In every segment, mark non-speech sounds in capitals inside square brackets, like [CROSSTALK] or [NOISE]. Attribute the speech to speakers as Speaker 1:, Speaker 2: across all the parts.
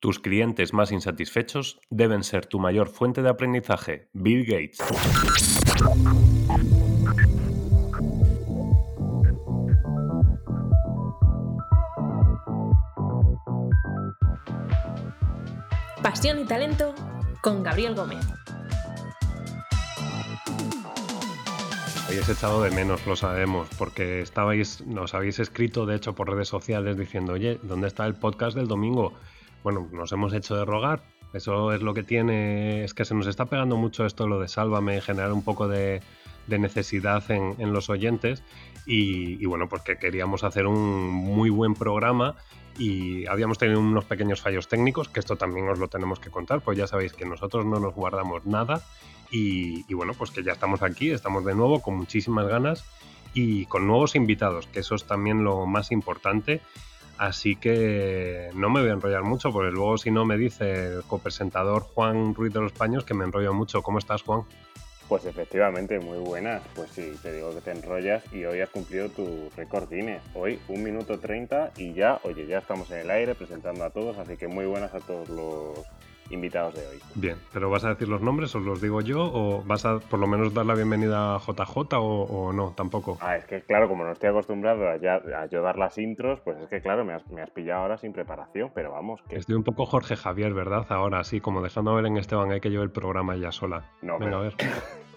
Speaker 1: Tus clientes más insatisfechos deben ser tu mayor fuente de aprendizaje. Bill Gates.
Speaker 2: Pasión y talento con Gabriel Gómez.
Speaker 1: Habéis echado de menos, lo sabemos, porque estabais, nos habéis escrito, de hecho, por redes sociales diciendo, oye, ¿dónde está el podcast del domingo? Bueno, nos hemos hecho de rogar. Eso es lo que tiene, es que se nos está pegando mucho esto, lo de Sálvame, generar un poco de, necesidad en, los oyentes. Y, bueno, porque queríamos hacer un muy buen programa y habíamos tenido unos pequeños fallos técnicos, que esto también os lo tenemos que contar, pues ya sabéis que nosotros no nos guardamos nada. Y, y bueno, pues que ya estamos aquí, estamos de nuevo con muchísimas ganas y con nuevos invitados, que eso es también lo más importante Así que no me voy a enrollar mucho, porque luego si no me dice el copresentador Juan Ruiz de los Paños que me enrollo mucho. ¿Cómo estás, Juan?
Speaker 3: Pues efectivamente, muy buenas. Pues sí, te digo que te enrollas y hoy has cumplido tu récord Guinness. Hoy un minuto 30 y ya, oye, ya estamos en el aire presentando a todos, así que muy buenas a todos los invitados de hoy.
Speaker 1: Bien, pero ¿vas a decir los nombres? ¿Os los digo yo? ¿O vas a por lo menos dar la bienvenida a JJ o, no? Tampoco.
Speaker 3: Ah, es que claro, como no estoy acostumbrado a, yo dar las intros, pues es que claro, me has, pillado ahora sin preparación, pero vamos. Que...
Speaker 1: Estoy un poco Jorge Javier, ¿verdad? Ahora sí, como dejando a ver en Esteban, hay que llevar el programa ya sola.
Speaker 3: No,
Speaker 1: Venga, a ver. [LAUGHS]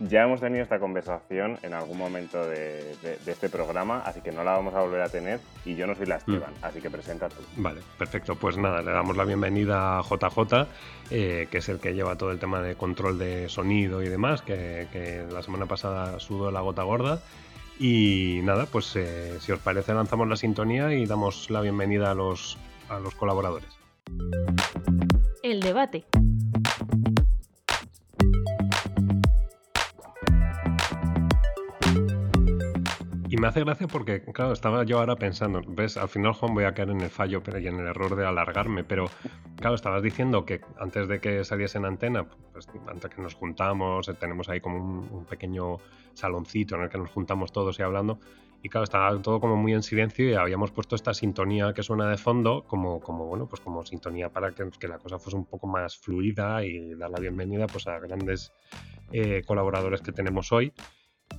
Speaker 3: Ya hemos tenido esta conversación en algún momento de, este programa, así que no la vamos a volver a tener y yo no soy la mm. Esteban, así que presenta tú.
Speaker 1: Vale, perfecto. Pues nada, le damos la bienvenida a JJ, eh, que es el que lleva todo el tema de control de sonido y demás, que, la semana pasada sudó la gota gorda. Y nada, pues eh, si os parece lanzamos la sintonía y damos la bienvenida a los, a los colaboradores.
Speaker 2: El debate.
Speaker 1: Me hace gracia porque, claro, estaba yo ahora pensando, ves, al final, Juan, voy a caer en el fallo pero, y en el error de alargarme, pero, claro, estabas diciendo que antes de que saliese en antena, pues antes que nos juntamos, eh, tenemos ahí como un, pequeño saloncito en el que nos juntamos todos y hablando, y claro, estaba todo como muy en silencio y habíamos puesto esta sintonía que suena de fondo como, como bueno, pues como sintonía para que, que la cosa fuese un poco más fluida y dar la bienvenida pues a grandes eh, colaboradores que tenemos hoy.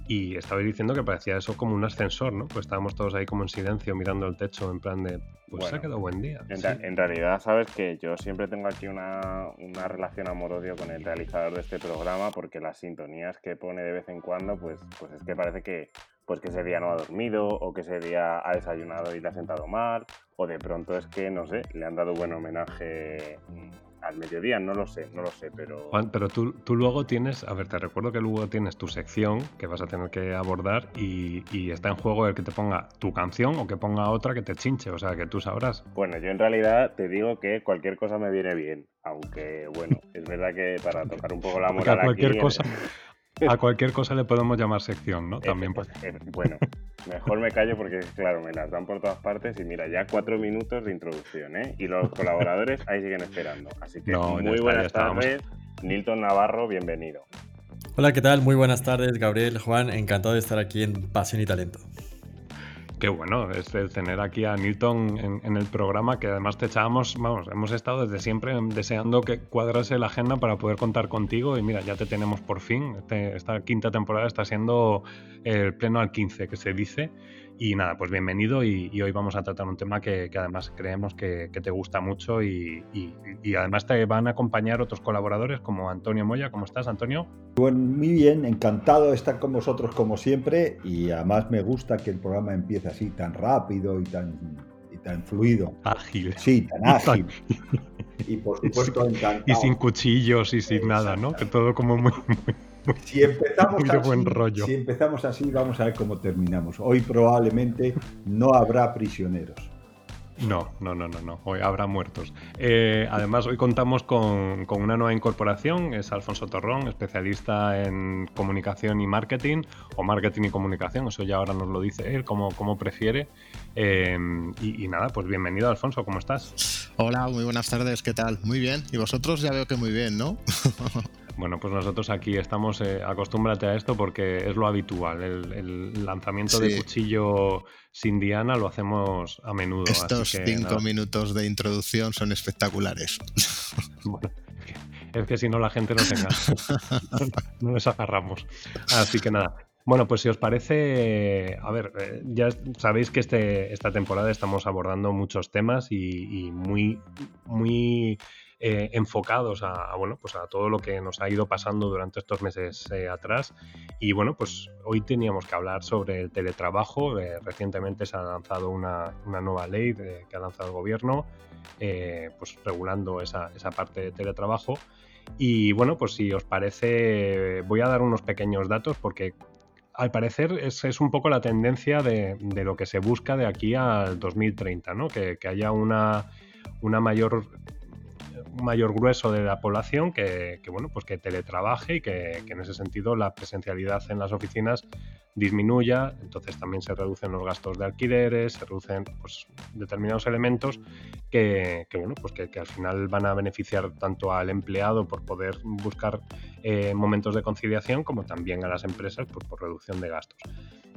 Speaker 1: Y estaba diciendo que parecía eso como un ascensor, ¿no? Pues estábamos todos ahí como en silencio mirando el techo en plan de, pues se ha quedado buen día.
Speaker 3: En, realidad, sabes que yo siempre tengo aquí una, una relación amor-odio con el realizador de este programa porque las sintonías que pone de vez en cuando, pues, pues es que parece que, pues que ese día no ha dormido o que ese día ha desayunado y le ha sentado mal o de pronto es que, no sé, le han dado buen homenaje mm, al mediodía, no lo sé, no lo sé, pero...
Speaker 1: Juan, pero tú, tú luego tienes, a ver, te recuerdo que luego tienes tu sección que vas a tener que abordar y, está en juego el que te ponga tu canción o que ponga otra que te chinche, o sea, que tú sabrás.
Speaker 3: Bueno, yo en realidad te digo que cualquier cosa me viene bien, aunque bueno, es verdad que para tocar un poco la moral
Speaker 1: cualquier
Speaker 3: aquí,
Speaker 1: cosa... A cualquier cosa le podemos llamar sección, ¿no? También.
Speaker 3: Pues, bueno, mejor me callo porque, claro, me las dan por todas partes y mira, ya cuatro minutos de introducción, ¿eh? Y los colaboradores ahí siguen esperando. Así que muy buenas tardes. Nilton Navarro, bienvenido.
Speaker 4: Hola, ¿qué tal? Muy buenas tardes, Gabriel, Juan. Encantado de estar aquí en Pasión y Talento.
Speaker 1: Qué bueno es tener aquí a Newton en, el programa, que además te echábamos, vamos, hemos estado desde siempre deseando que cuadrase la agenda para poder contar contigo y mira, ya te tenemos por fin. Este, esta quinta temporada está siendo el pleno al 15, que se dice, y nada, pues bienvenido y, hoy vamos a tratar un tema que, además creemos que, te gusta mucho y, además te van a acompañar otros colaboradores como Antonio Moya. ¿Cómo estás, Antonio?
Speaker 5: Bueno, muy bien, encantado de estar con vosotros como siempre y además me gusta que el programa empiece así tan rápido y tan, tan fluido.
Speaker 1: Ágil.
Speaker 5: Sí, tan ágil. y por [LAUGHS] supuesto encantado.
Speaker 1: Y sin cuchillos y sin nada, ¿no? Que todo como muy [LAUGHS]
Speaker 5: si empezamos,
Speaker 1: así, buen rollo.
Speaker 5: si empezamos así, vamos a ver cómo terminamos. Hoy probablemente no habrá prisioneros.
Speaker 1: No, no, no, no, no. Hoy habrá muertos. Eh, además, hoy contamos con, una nueva incorporación. Es Alfonso Torrón, especialista en comunicación y marketing, o marketing y comunicación. Eso ya ahora nos lo dice él, como, como prefiere. Eh, y, y, nada, pues bienvenido, Alfonso. ¿Cómo estás?
Speaker 6: Hola, muy buenas tardes. ¿Qué tal? Muy bien. Y vosotros ya veo que muy bien, ¿no? [LAUGHS]
Speaker 1: Bueno, pues nosotros aquí estamos, eh, acostúmbrate a esto porque es lo habitual. El, lanzamiento de cuchillo sin diana lo hacemos a menudo.
Speaker 6: Estos cinco minutos de introducción son espectaculares. [LAUGHS]
Speaker 1: Bueno, es que si no la gente no tenga. [LAUGHS] no nos agarramos. Así que nada. Bueno, pues si os parece, a ver, eh, ya sabéis que este, esta temporada estamos abordando muchos temas y, y muy, muy eh, enfocados a, bueno, pues a todo lo que nos ha ido pasando durante estos meses eh, atrás. Y bueno, pues hoy teníamos que hablar sobre el teletrabajo. Eh, recientemente se ha lanzado una, nueva ley que ha lanzado el gobierno, pues regulando esa, esa parte de teletrabajo. Y bueno, pues si os parece, voy a dar unos pequeños datos porque al parecer es, es, un poco la tendencia de, de, lo que se busca de aquí al 2030, ¿no? Que, que haya una, una mayor mayor grueso de la población que, bueno, pues que teletrabaje y que, en ese sentido la presencialidad en las oficinas disminuya, entonces también se reducen los gastos de alquileres, se reducen pues, determinados elementos que, bueno, pues que, al final van a beneficiar tanto al empleado por poder buscar eh, momentos de conciliación como también a las empresas pues, por reducción de gastos.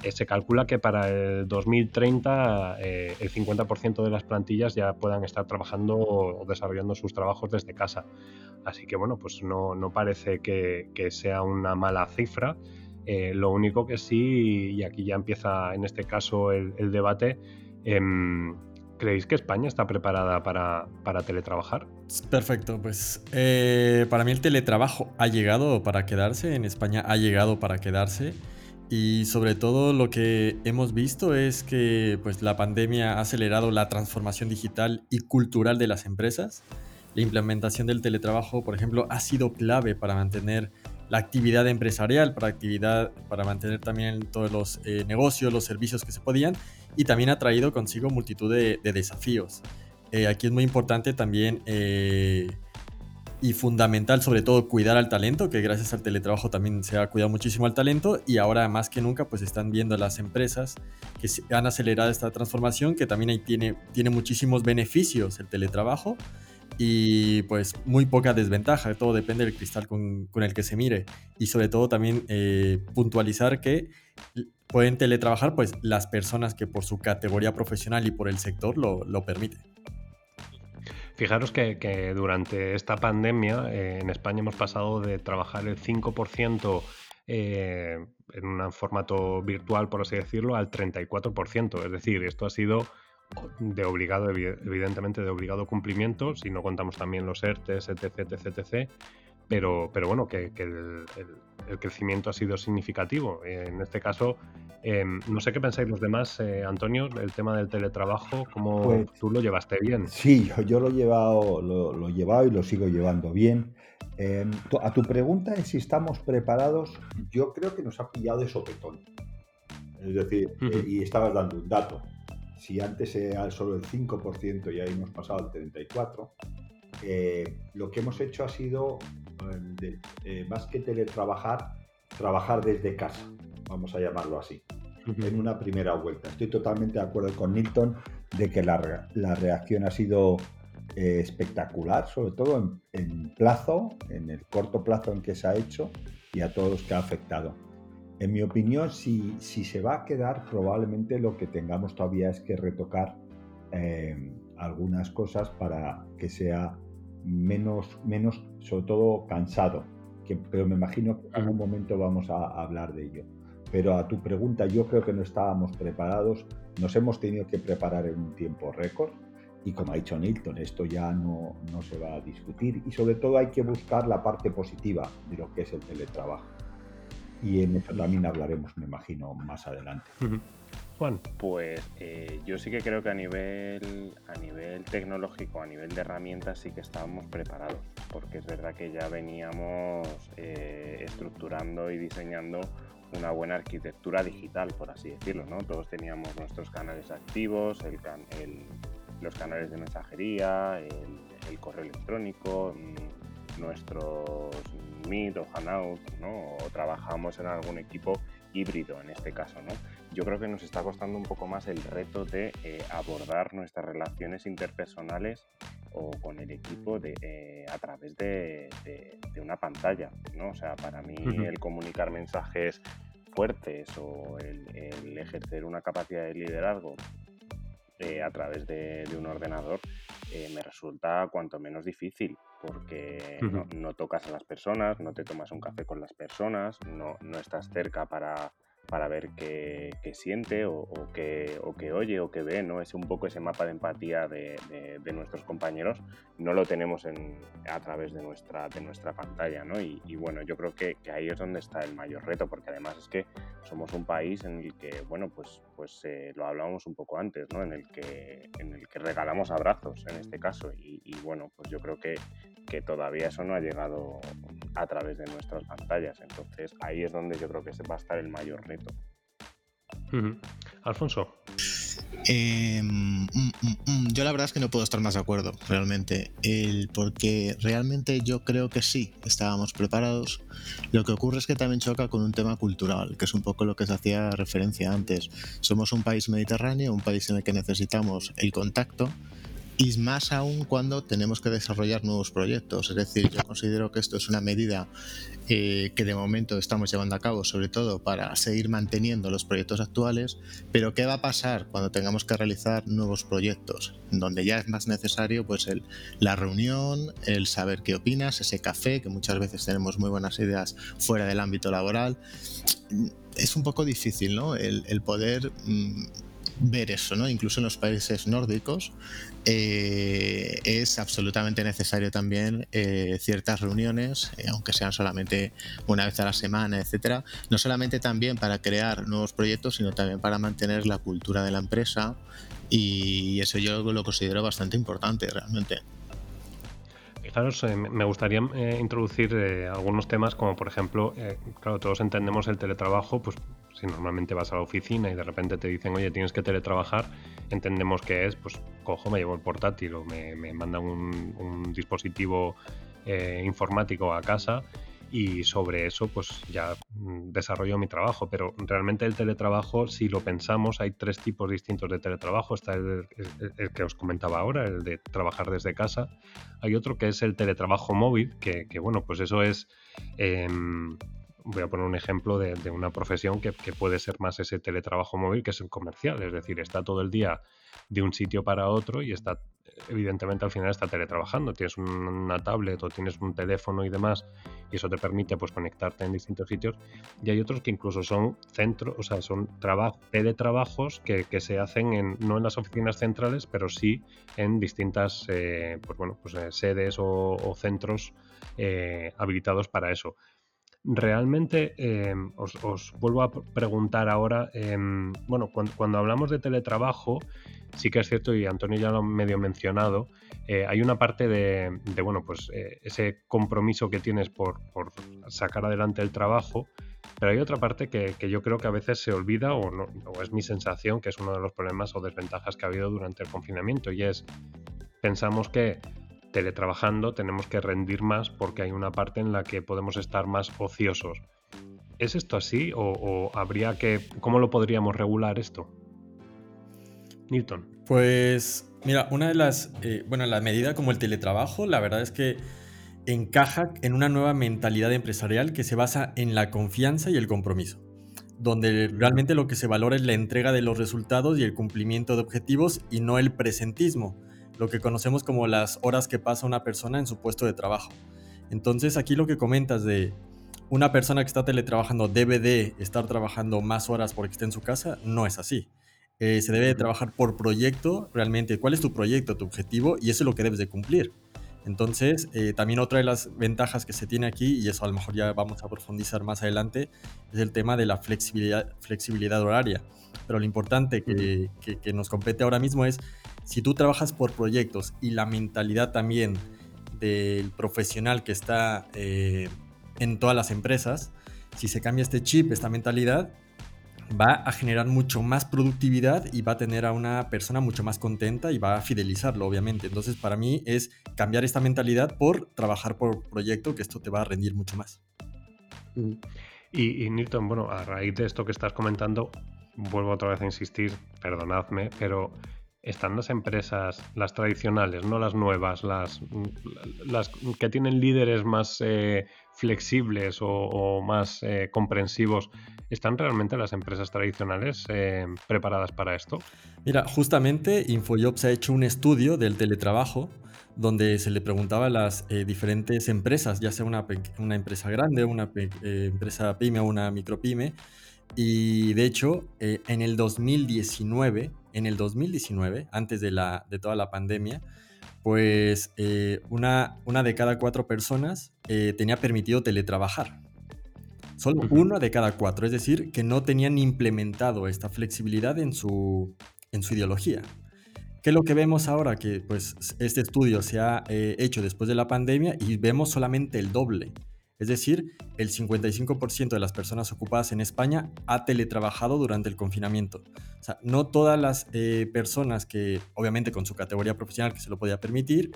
Speaker 1: Eh, se calcula que para el 2030 eh, el 50% de las plantillas ya puedan estar trabajando o desarrollando sus trabajos desde casa. Así que bueno, pues no, no parece que, que sea una mala cifra. Eh, lo único que sí, y aquí ya empieza en este caso el, debate, em, ¿creéis que España está preparada para, teletrabajar?
Speaker 4: Perfecto, pues eh, para mí el teletrabajo ha llegado para quedarse, en España ha llegado para quedarse. Y sobre todo lo que hemos visto es que pues, la pandemia ha acelerado la transformación digital y cultural de las empresas. La implementación del teletrabajo, por ejemplo, ha sido clave para mantener la actividad empresarial, para, actividad, para mantener también todos los eh, negocios, los servicios que se podían, y también ha traído consigo multitud de, desafíos. Eh, aquí es muy importante también eh, y fundamental sobre todo cuidar al talento, que gracias al teletrabajo también se ha cuidado muchísimo al talento y ahora más que nunca pues están viendo las empresas que han acelerado esta transformación, que también ahí tiene, tiene muchísimos beneficios el teletrabajo y pues muy poca desventaja, todo depende del cristal con, con el que se mire y sobre todo también eh, puntualizar que pueden teletrabajar pues las personas que por su categoría profesional y por el sector lo, lo permiten.
Speaker 1: Fijaros que, que, durante esta pandemia eh, en España hemos pasado de trabajar el 5% eh, en un formato virtual, por así decirlo, al 34%. Es decir, esto ha sido de obligado, evidentemente de obligado cumplimiento, si no contamos también los ERTES, etc, etc, etc. Pero, pero bueno, que, el, crecimiento ha sido significativo. En este caso, em, no sé qué pensáis los demás, eh, Antonio, el tema del teletrabajo, ¿cómo pues tú lo llevaste bien?
Speaker 5: Sí, yo, lo, he llevado, lo, he llevado y lo sigo llevando bien. Em, a tu pregunta de si estamos preparados, yo creo que nos ha pillado de sopetón. Es decir, eh, y estabas dando un dato si antes era solo el 5% y ahí hemos pasado al 34%, eh, lo que hemos hecho ha sido, eh, eh, más que teletrabajar, trabajar desde casa, vamos a llamarlo así, en una primera vuelta. Estoy totalmente de acuerdo con Nilton de que la, la reacción ha sido espectacular, sobre todo en, en plazo, en el corto plazo en que se ha hecho y a todos los que ha afectado. En mi opinión, si, si, se va a quedar, probablemente lo que tengamos todavía es que retocar eh, algunas cosas para que sea menos, menos sobre todo cansado. Que, pero me imagino que en un momento vamos a, hablar de ello. Pero a tu pregunta, yo creo que no estábamos preparados, nos hemos tenido que preparar en un tiempo récord y como ha dicho Nilton, esto ya no, no se va a discutir y sobre todo hay que buscar la parte positiva de lo que es el teletrabajo y en eso también hablaremos, me imagino, más adelante.
Speaker 3: Juan. Pues eh, yo sí que creo que a nivel, a nivel tecnológico, a nivel de herramientas, sí que estábamos preparados, porque es verdad que ya veníamos eh, estructurando y diseñando una buena arquitectura digital, por así decirlo, ¿no? Todos teníamos nuestros canales activos, el, los canales de mensajería, el, correo electrónico, mm, nuestros Meet o Hanout, ¿no? o trabajamos en algún equipo híbrido en este caso. ¿no? Yo creo que nos está costando un poco más el reto de eh, abordar nuestras relaciones interpersonales o con el equipo de, eh, a través de, una pantalla, ¿no? O sea, para mí el comunicar mensajes fuertes o el, ejercer una capacidad de liderazgo eh, a través de, un ordenador eh, me resulta cuanto menos difícil porque no, tocas a las personas, no te tomas un café con las personas, no, no estás cerca para, para ver qué, siente o, qué, o qué oye o qué ve, ¿no? Es un poco ese mapa de empatía de, nuestros compañeros, no lo tenemos en, a través de nuestra, de nuestra pantalla, ¿no? Y, bueno, yo creo que, ahí es donde está el mayor reto, porque además es que somos un país en el que, bueno, pues, pues eh, lo hablábamos un poco antes, ¿no? En el, que, en el que regalamos abrazos, en este caso, y bueno, pues yo creo que, que todavía eso no ha llegado a través de nuestras pantallas. Entonces ahí es donde yo creo que se va a estar el mayor reto.
Speaker 1: Alfonso.
Speaker 6: Em, mm, mm, mm, yo la verdad es que no puedo estar más de acuerdo, realmente. El, porque realmente yo creo que sí, estábamos preparados. Lo que ocurre es que también choca con un tema cultural, que es un poco lo que se hacía referencia antes. Somos un país mediterráneo, un país en el que necesitamos el contacto y más aún cuando tenemos que desarrollar nuevos proyectos. Es decir, yo considero que esto es una medida eh, que de momento estamos llevando a cabo, sobre todo para seguir manteniendo los proyectos actuales, pero ¿qué va a pasar cuando tengamos que realizar nuevos proyectos? Donde ya es más necesario pues el, la reunión, el saber qué opinas, ese café, que muchas veces tenemos muy buenas ideas fuera del ámbito laboral. Es un poco difícil, ¿no? El, poder... Mm, ver eso, ¿no? Incluso en los países nórdicos eh, es absolutamente necesario también eh, ciertas reuniones, eh, aunque sean solamente una vez a la semana, etcétera. No solamente también para crear nuevos proyectos, sino también para mantener la cultura de la empresa y eso yo lo considero bastante importante realmente.
Speaker 1: Fijaros, me gustaría introducir algunos temas como por ejemplo, claro, todos entendemos el teletrabajo, pues si normalmente vas a la oficina y de repente te dicen, oye, tienes que teletrabajar, entendemos que es, pues cojo, me llevo el portátil o me, mandan un, dispositivo eh, informático a casa y sobre eso pues ya mm, desarrollo mi trabajo. Pero realmente el teletrabajo, si lo pensamos, hay tres tipos distintos de teletrabajo. Está el, que os comentaba ahora, el de trabajar desde casa. Hay otro que es el teletrabajo móvil, que, bueno, pues eso es... Em, voy a poner un ejemplo de, una profesión que, puede ser más ese teletrabajo móvil que es el comercial, es decir, está todo el día de un sitio para otro y está, evidentemente al final está teletrabajando, tienes una tablet o tienes un teléfono y demás y eso te permite pues conectarte en distintos sitios. Y hay otros que incluso son centros, o sea, son teletrabajos que, que se hacen en, no en las oficinas centrales, pero sí en distintas eh, pues bueno, pues, eh, sedes o, centros eh, habilitados para eso. Realmente em, os, vuelvo a preguntar ahora, em, bueno, cuando, hablamos de teletrabajo, sí que es cierto, y Antonio ya lo ha medio mencionado, eh, hay una parte de, bueno, pues eh, ese compromiso que tienes por, sacar adelante el trabajo, pero hay otra parte que, yo creo que a veces se olvida, o, no, o es mi sensación, que es uno de los problemas o desventajas que ha habido durante el confinamiento, y es, pensamos que teletrabajando tenemos que rendir más porque hay una parte en la que podemos estar más ociosos. ¿Es esto así o, habría que... ¿Cómo lo podríamos regular esto? Newton.
Speaker 4: Pues mira, una de las... Eh, bueno, la medida como el teletrabajo, la verdad es que encaja en una nueva mentalidad empresarial que se basa en la confianza y el compromiso, donde realmente lo que se valora es la entrega de los resultados y el cumplimiento de objetivos y no el presentismo lo que conocemos como las horas que pasa una persona en su puesto de trabajo. Entonces aquí lo que comentas de una persona que está teletrabajando debe de estar trabajando más horas porque está en su casa, no es así. Eh, se debe de trabajar por proyecto, realmente, cuál es tu proyecto, tu objetivo, y eso es lo que debes de cumplir. Entonces, eh, también otra de las ventajas que se tiene aquí, y eso a lo mejor ya vamos a profundizar más adelante, es el tema de la flexibilidad, flexibilidad horaria. Pero lo importante que, que nos compete ahora mismo es si tú trabajas por proyectos y la mentalidad también del profesional que está eh, en todas las empresas, si se cambia este chip, esta mentalidad, va a generar mucho más productividad y va a tener a una persona mucho más contenta y va a fidelizarlo, obviamente. Entonces, para mí es cambiar esta mentalidad por trabajar por proyecto, que esto te va a rendir mucho más.
Speaker 1: Y, y Newton, bueno, a raíz de esto que estás comentando, vuelvo otra vez a insistir, perdonadme, pero están las empresas, las tradicionales, no las nuevas, las, las que tienen líderes más eh, flexibles o, más eh, comprensivos, ¿están realmente las empresas tradicionales eh, preparadas para esto?
Speaker 4: Mira, justamente InfoJobs ha hecho un estudio del teletrabajo donde se le preguntaba a las diferentes empresas, ya sea una, una empresa grande, una empresa pyme o una micropyme, y de hecho, en el 2019, en el 2019, antes de, la, de toda la pandemia, pues eh, una, una de cada cuatro personas eh, tenía permitido teletrabajar. Solo una de cada cuatro, es decir, que no tenían implementado esta flexibilidad en su, en su ideología. ¿Qué es lo que vemos ahora? Que pues este estudio se ha eh, hecho después de la pandemia y vemos solamente el doble. Es decir, el 55% de las personas ocupadas en España ha teletrabajado durante el confinamiento. O sea, no todas las eh, personas que, obviamente con su categoría profesional que se lo podía permitir,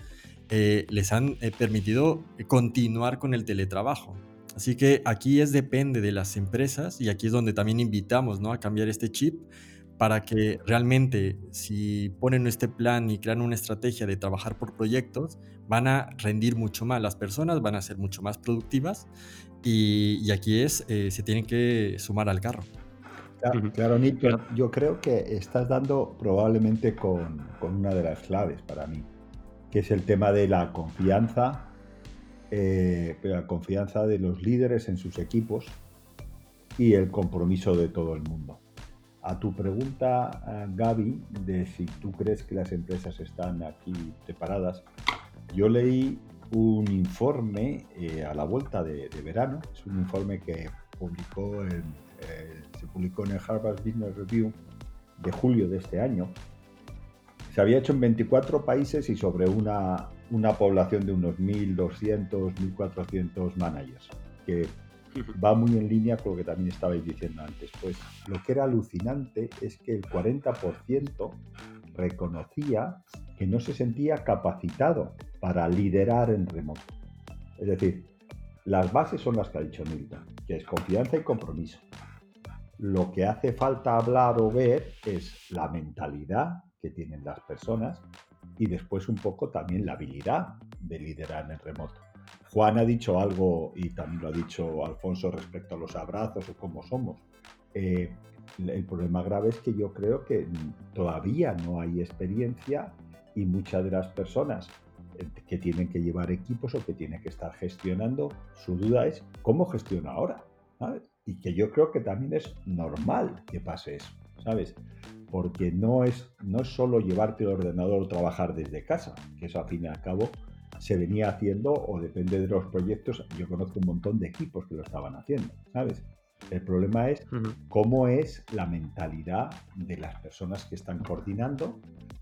Speaker 4: eh, les han eh, permitido continuar con el teletrabajo. Así que aquí es depende de las empresas y aquí es donde también invitamos ¿no? a cambiar este chip para que realmente si ponen este plan y crean una estrategia de trabajar por proyectos, van a rendir mucho más las personas, van a ser mucho más productivas y, aquí es, eh, se tienen que sumar al carro.
Speaker 5: Claro, Nick, yo creo que estás dando probablemente con, una de las claves para mí, que es el tema de la confianza, eh, la confianza de los líderes en sus equipos y el compromiso de todo el mundo. A tu pregunta, eh, Gaby, de si tú crees que las empresas están aquí preparadas, yo leí un informe eh, a la vuelta de, verano, es un informe que publicó eh, se publicó en el Harvard Business Review de julio de este año. Se había hecho en 24 países y sobre una, una población de unos 1.200, 1.400 managers, que va muy en línea con lo que también estabais diciendo antes. Pues lo que era alucinante es que el 40% reconocía que no se sentía capacitado para liderar en remoto. Es decir, las bases son las que ha dicho Milton, que es confianza y compromiso. Lo que hace falta hablar o ver es la mentalidad que tienen las personas y después un poco también la habilidad de liderar en remoto. Juan ha dicho algo, y también lo ha dicho Alfonso respecto a los abrazos o cómo somos. Eh, el problema grave es que yo creo que todavía no hay experiencia y muchas de las personas que tienen que llevar equipos o que tienen que estar gestionando, su duda es cómo gestiono ahora, Y que yo creo que también es normal que pase eso, ¿sabes? Porque no es, no es solo llevarte el ordenador o trabajar desde casa, que eso al fin y al cabo se venía haciendo o depende de los proyectos. Yo conozco un montón de equipos que lo estaban haciendo, ¿sabes? El problema es cómo es la mentalidad de las personas que están coordinando,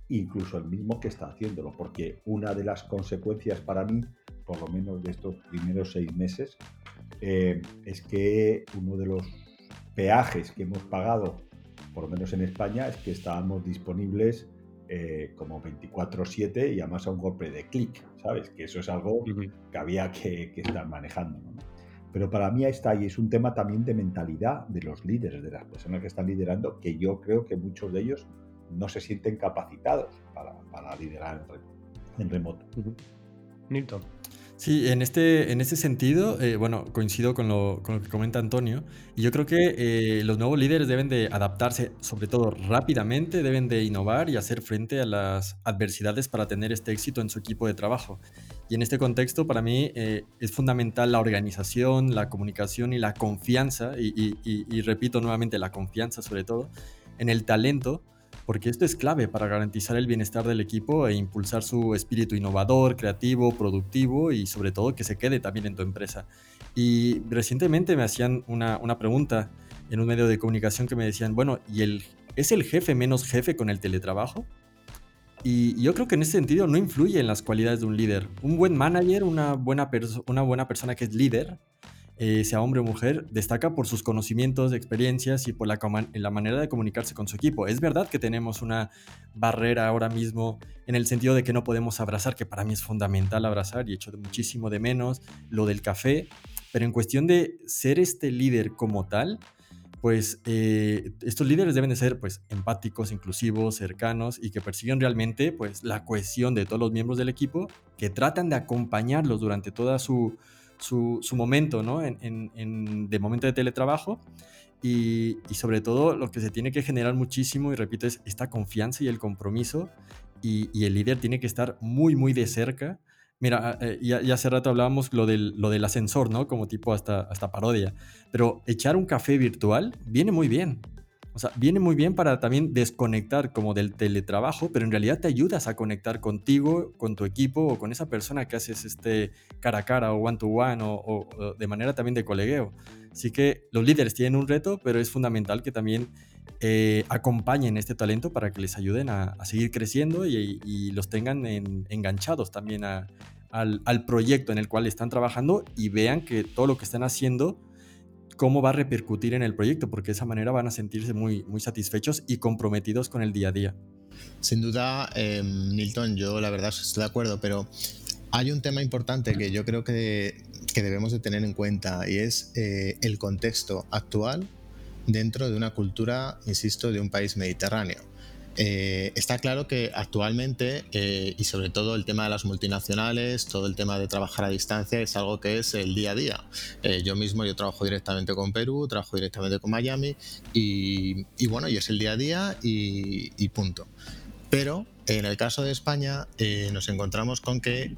Speaker 5: incluso el mismo que está haciéndolo, porque una de las consecuencias para mí, por lo menos de estos primeros seis meses, eh, es que uno de los peajes que hemos pagado, por lo menos en España, es que estábamos disponibles eh, como 24/7 y además a un golpe de clic, ¿sabes? Que eso es algo que había que, estar manejando. Pero para mí está ahí, es un tema también de mentalidad de los líderes, de las personas que están liderando, que yo creo que muchos de ellos no se sienten capacitados para, liderar en remoto.
Speaker 1: Newton.
Speaker 4: Sí, en este, en este sentido, eh, bueno, coincido con lo, con lo, que comenta Antonio, y yo creo que eh, los nuevos líderes deben de adaptarse, sobre todo rápidamente, deben de innovar y hacer frente a las adversidades para tener este éxito en su equipo de trabajo. Y en este contexto, para mí, eh, es fundamental la organización, la comunicación y la confianza, y repito nuevamente, la confianza sobre todo, en el talento porque esto es clave para garantizar el bienestar del equipo e impulsar su espíritu innovador, creativo, productivo y sobre todo que se quede también en tu empresa. Y recientemente me hacían una, pregunta en un medio de comunicación que me decían, bueno, ¿y el, es el jefe menos jefe con el teletrabajo? Y yo creo que en ese sentido no influye en las cualidades de un líder. Un buen manager, una buena, una buena persona que es líder, eh, sea hombre o mujer, destaca por sus conocimientos, experiencias y por la, manera de comunicarse con su equipo. Es verdad que tenemos una barrera ahora mismo en el sentido de que no podemos abrazar, que para mí es fundamental abrazar y echo de muchísimo de menos lo del café, pero en cuestión de ser este líder como tal, pues eh, estos líderes deben de ser pues empáticos, inclusivos, cercanos y que persiguen realmente pues la cohesión de todos los miembros del equipo, que tratan de acompañarlos durante toda su, su, momento, ¿no? En, de momento de teletrabajo. Y, sobre todo lo que se tiene que generar muchísimo, y repito, es esta confianza y el compromiso. Y, el líder tiene que estar muy, muy de cerca Mira, ah, eh, ya, hace rato hablábamos lo del, lo del ascensor, ¿no? Como tipo hasta, hasta parodia. Pero echar un café virtual viene muy bien. O sea, viene muy bien para también desconectar como del teletrabajo, pero en realidad te ayudas a conectar contigo, con tu equipo o con esa persona que haces este cara a cara o one to one o, de manera también de colegueo. Así que los líderes tienen un reto, pero es fundamental que también eh, acompañen este talento para que les ayuden a, seguir creciendo y, los tengan enganchados también al, proyecto en el cual están trabajando y vean que todo lo que están haciendo, cómo va a repercutir en el proyecto, porque de esa manera van a sentirse muy, muy satisfechos y comprometidos con el día a día.
Speaker 6: Sin duda, eh, Nilton, yo la verdad estoy de acuerdo, pero hay un tema importante que yo creo que, que debemos de tener en cuenta y es eh, el contexto actual dentro de una cultura, insisto, de un país mediterráneo. Eh, está claro que actualmente, eh, y sobre todo el tema de las multinacionales, todo el tema de trabajar a distancia es algo que es el día a día. Eh, yo mismo yo trabajo directamente con Perú, trabajo directamente con Miami y, bueno, y es el día a día y, punto. Pero en el caso de España nos encontramos con que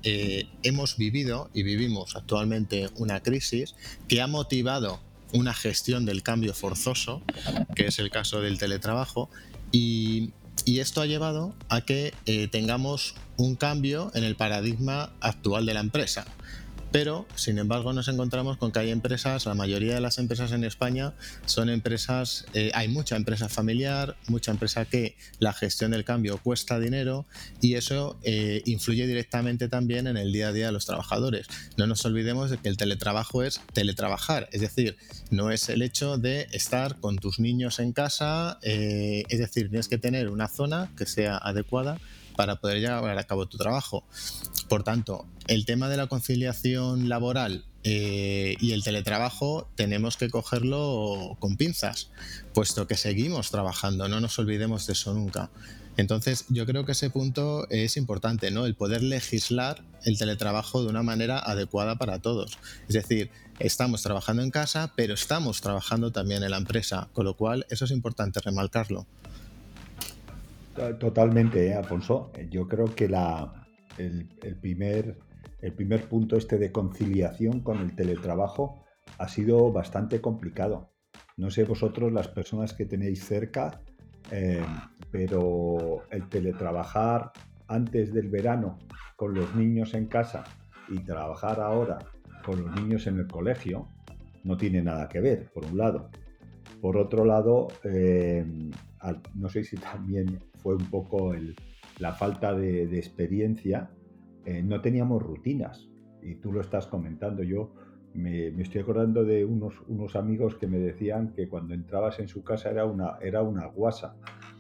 Speaker 6: hemos vivido y vivimos actualmente una crisis que ha motivado una gestión del cambio forzoso, que es el caso del teletrabajo, y, esto ha llevado a que eh, tengamos un cambio en el paradigma actual de la empresa. Pero, sin embargo, nos encontramos con que hay empresas, la mayoría de las empresas en España son empresas, eh, hay mucha empresa familiar, mucha empresa que la gestión del cambio cuesta dinero y eso eh, influye directamente también en el día a día de los trabajadores. No nos olvidemos de que el teletrabajo es teletrabajar, es decir, no es el hecho de estar con tus niños en casa, eh, es decir, tienes que tener una zona que sea adecuada para poder llevar a cabo tu trabajo. Por tanto, el tema de la conciliación laboral eh, y el teletrabajo tenemos que cogerlo con pinzas, puesto que seguimos trabajando, no nos olvidemos de eso nunca. Entonces, yo creo que ese punto es importante, ¿no? El poder legislar el teletrabajo de una manera adecuada para todos. Es decir, estamos trabajando en casa, pero estamos trabajando también en la empresa, con lo cual eso es importante remarcarlo.
Speaker 5: Totalmente, ¿eh, Alfonso. Yo creo que la, el, primer, el primer punto este de conciliación con el teletrabajo ha sido bastante complicado. No sé vosotros, las personas que tenéis cerca, eh, pero el teletrabajar antes del verano con los niños en casa y trabajar ahora con los niños en el colegio no tiene nada que ver, por un lado. Por otro lado, eh, no sé si también fue un poco la falta de, experiencia, eh, no teníamos rutinas. Y tú lo estás comentando. Yo me, estoy acordando de unos, unos, amigos que me decían que cuando entrabas en su casa era una, era una guasa,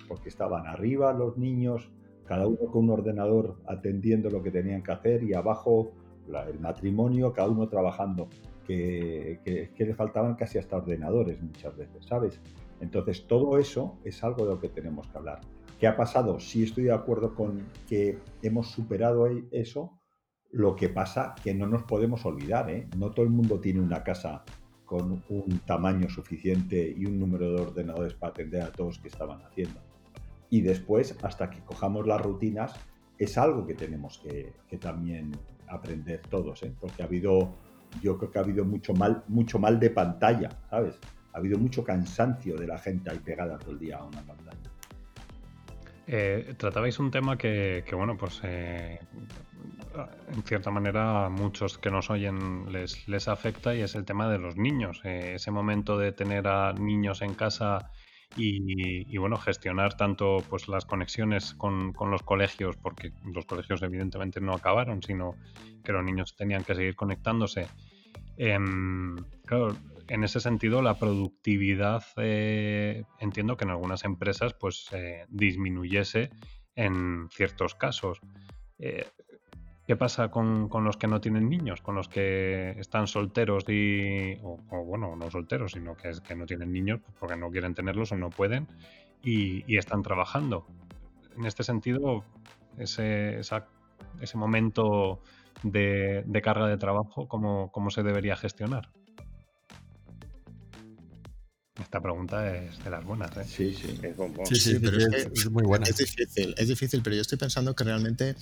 Speaker 5: porque estaban arriba los niños, cada uno con un ordenador atendiendo lo que tenían que hacer y abajo el matrimonio, cada uno trabajando, que, que, que le faltaban casi hasta ordenadores muchas veces, ¿sabes? Entonces todo eso es algo de lo que tenemos que hablar. ¿Qué ha pasado? Sí estoy de acuerdo con que hemos superado eso. Lo que pasa que no nos podemos olvidar, ¿eh? No todo el mundo tiene una casa con un tamaño suficiente y un número de ordenadores para atender a todos que estaban haciendo. Y después, hasta que cojamos las rutinas, es algo que tenemos que, también aprender todos, ¿eh? porque ha habido, yo creo que ha habido mucho mal, mucho mal de pantalla, ¿sabes? Ha habido mucho cansancio de la gente ahí pegada todo el día a una pantalla.
Speaker 1: Eh, tratabais un tema que, bueno, pues eh, en cierta manera a muchos que nos oyen les, les afecta y es el tema de los niños. Eh, ese momento de tener a niños en casa y, bueno, gestionar tanto pues las conexiones con, con, los colegios, porque los colegios evidentemente no acabaron, sino que los niños tenían que seguir conectándose. Em, claro, en ese sentido, la productividad eh, entiendo que en algunas empresas pues eh, disminuyese en ciertos casos. ¿Qué pasa con, los que no tienen niños? Con los que están solteros y. O, bueno, no solteros, sino que, que no tienen niños porque no quieren tenerlos o no pueden y, están trabajando. En este sentido, ese, ese momento de, carga de trabajo, ¿cómo, ¿cómo se debería gestionar? Esta pregunta es de las buenas, ¿eh?
Speaker 5: Sí, sí.
Speaker 6: Es, sí, pero es, muy buena. Es difícil, es difícil, pero yo estoy pensando que realmente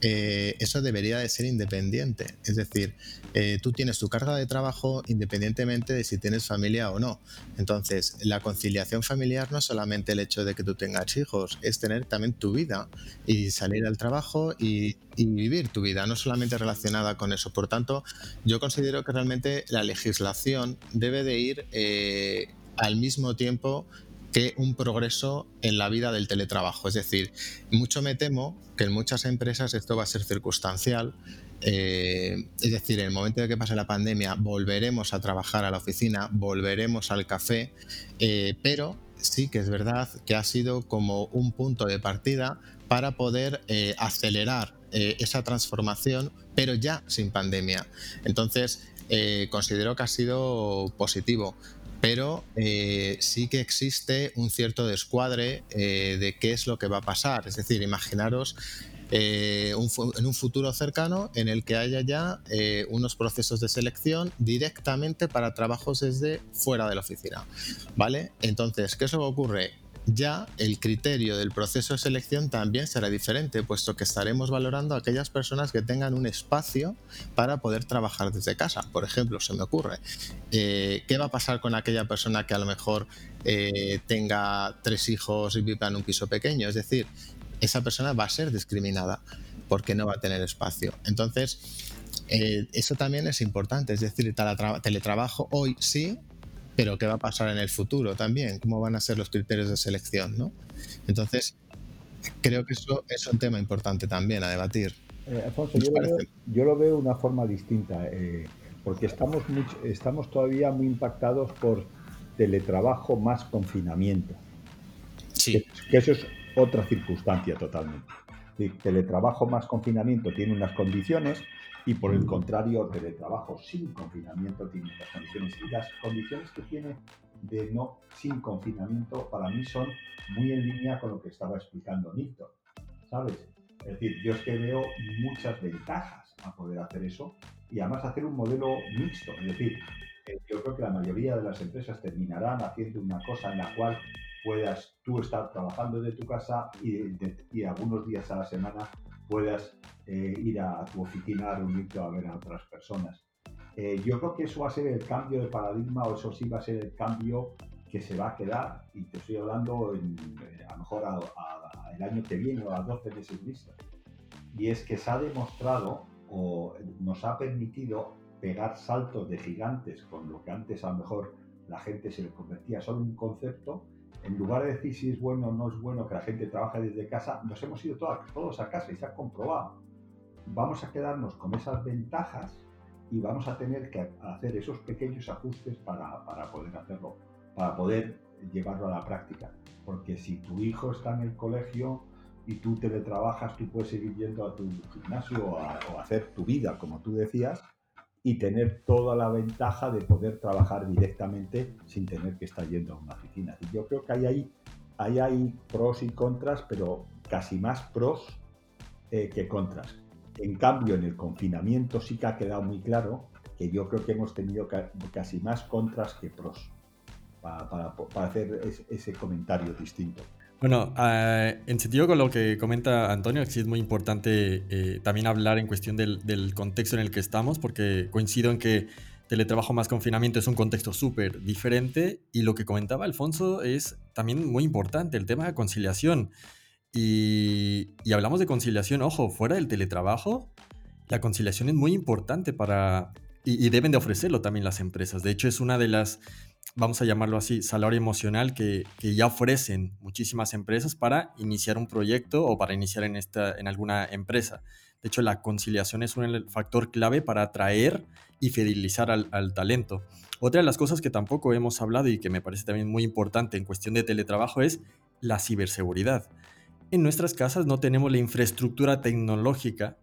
Speaker 6: eh, eso debería de ser independiente. Es decir, eh, tú tienes tu carga de trabajo independientemente de si tienes familia o no. Entonces, la conciliación familiar no es solamente el hecho de que tú tengas hijos, es tener también tu vida y salir al trabajo y, vivir tu vida, no solamente relacionada con eso. Por tanto, yo considero que realmente la legislación debe de ir eh, al mismo tiempo que un progreso en la vida del teletrabajo. Es decir, mucho me temo que en muchas empresas esto va a ser circunstancial. Eh, es decir, en el momento de que pase la pandemia volveremos a trabajar a la oficina, volveremos al café, eh, pero sí que es verdad que ha sido como un punto de partida para poder eh, acelerar esa transformación, pero ya sin pandemia. Entonces, considero que ha sido positivo pero eh, sí que existe un cierto descuadre eh, de qué es lo que va a pasar. Es decir, imaginaros eh, en un futuro cercano en el que haya ya unos procesos de selección directamente para trabajos desde fuera de la oficina. ¿Vale? Entonces, ¿qué es lo que ocurre? Ya el criterio del proceso de selección también será diferente, puesto que estaremos valorando a aquellas personas que tengan un espacio para poder trabajar desde casa. Por ejemplo, se me ocurre, eh, ¿qué va a pasar con aquella persona que a lo mejor eh, tenga tres hijos y viva en un piso pequeño? Es decir, esa persona va a ser discriminada porque no va a tener espacio. Entonces, eh, eso también es importante, es decir, teletrabajo hoy sí, pero ¿qué va a pasar en el futuro también? ¿Cómo van a ser los criterios de selección? ¿no? Entonces, creo que eso es un tema importante también a debatir.
Speaker 5: Eh, Alfonso, yo lo, veo, de una forma distinta, eh, porque estamos, estamos todavía muy impactados por teletrabajo más confinamiento.
Speaker 6: Sí.
Speaker 5: Que, eso es otra circunstancia totalmente. teletrabajo más confinamiento tiene unas condiciones, y por el contrario, teletrabajo sin confinamiento tiene las condiciones. Y las condiciones que tiene de no sin confinamiento para mí son muy en línea con lo que estaba explicando Níctor, ¿sabes? Es decir, yo es que veo muchas ventajas a poder hacer eso y además hacer un modelo mixto. Es decir, eh, yo creo que la mayoría de las empresas terminarán haciendo una cosa en la cual puedas tú estar trabajando de tu casa y, y algunos días a la semana puedas eh, ir a, tu oficina a reunirte a ver a otras personas. Eh, yo creo que eso va a ser el cambio de paradigma o eso sí va a ser el cambio que se va a quedar y te estoy hablando en, eh, a lo mejor el año que viene o a 12 meses vista. Y es que se ha demostrado o nos ha permitido pegar saltos de gigantes con lo que antes a lo mejor la gente se le convertía solo en un concepto en lugar de decir si es bueno o no es bueno que la gente trabaje desde casa, nos hemos ido todos a casa y se ha comprobado. Vamos a quedarnos con esas ventajas y vamos a tener que hacer esos pequeños ajustes para, poder hacerlo, para poder llevarlo a la práctica. Porque si tu hijo está en el colegio y tú teletrabajas, tú puedes seguir yendo a tu gimnasio o a hacer tu vida, como tú decías, y tener toda la ventaja de poder trabajar directamente sin tener que estar yendo a una oficina. Yo creo que hay, hay, hay pros y contras, pero casi más pros eh, que contras. En cambio, en el confinamiento sí que ha quedado muy claro que yo creo que hemos tenido casi más contras que pros para, para hacer ese comentario distinto.
Speaker 4: Bueno, eh, en sentido con lo que comenta Antonio, sí es muy importante eh, también hablar en cuestión del, contexto en el que estamos, porque coincido en que teletrabajo más confinamiento es un contexto súper diferente y lo que comentaba Alfonso es también muy importante, el tema de conciliación. Y, hablamos de conciliación, ojo, fuera del teletrabajo, la conciliación es muy importante para, y, y, deben de ofrecerlo también las empresas. De hecho, es una de las vamos a llamarlo así, salario emocional que, ya ofrecen muchísimas empresas para iniciar un proyecto o para iniciar en, esta, en alguna empresa. De hecho, la conciliación es un factor clave para atraer y fidelizar al, al, talento. Otra de las cosas que tampoco hemos hablado y que me parece también muy importante en cuestión de teletrabajo es la ciberseguridad. En nuestras casas no tenemos la infraestructura tecnológica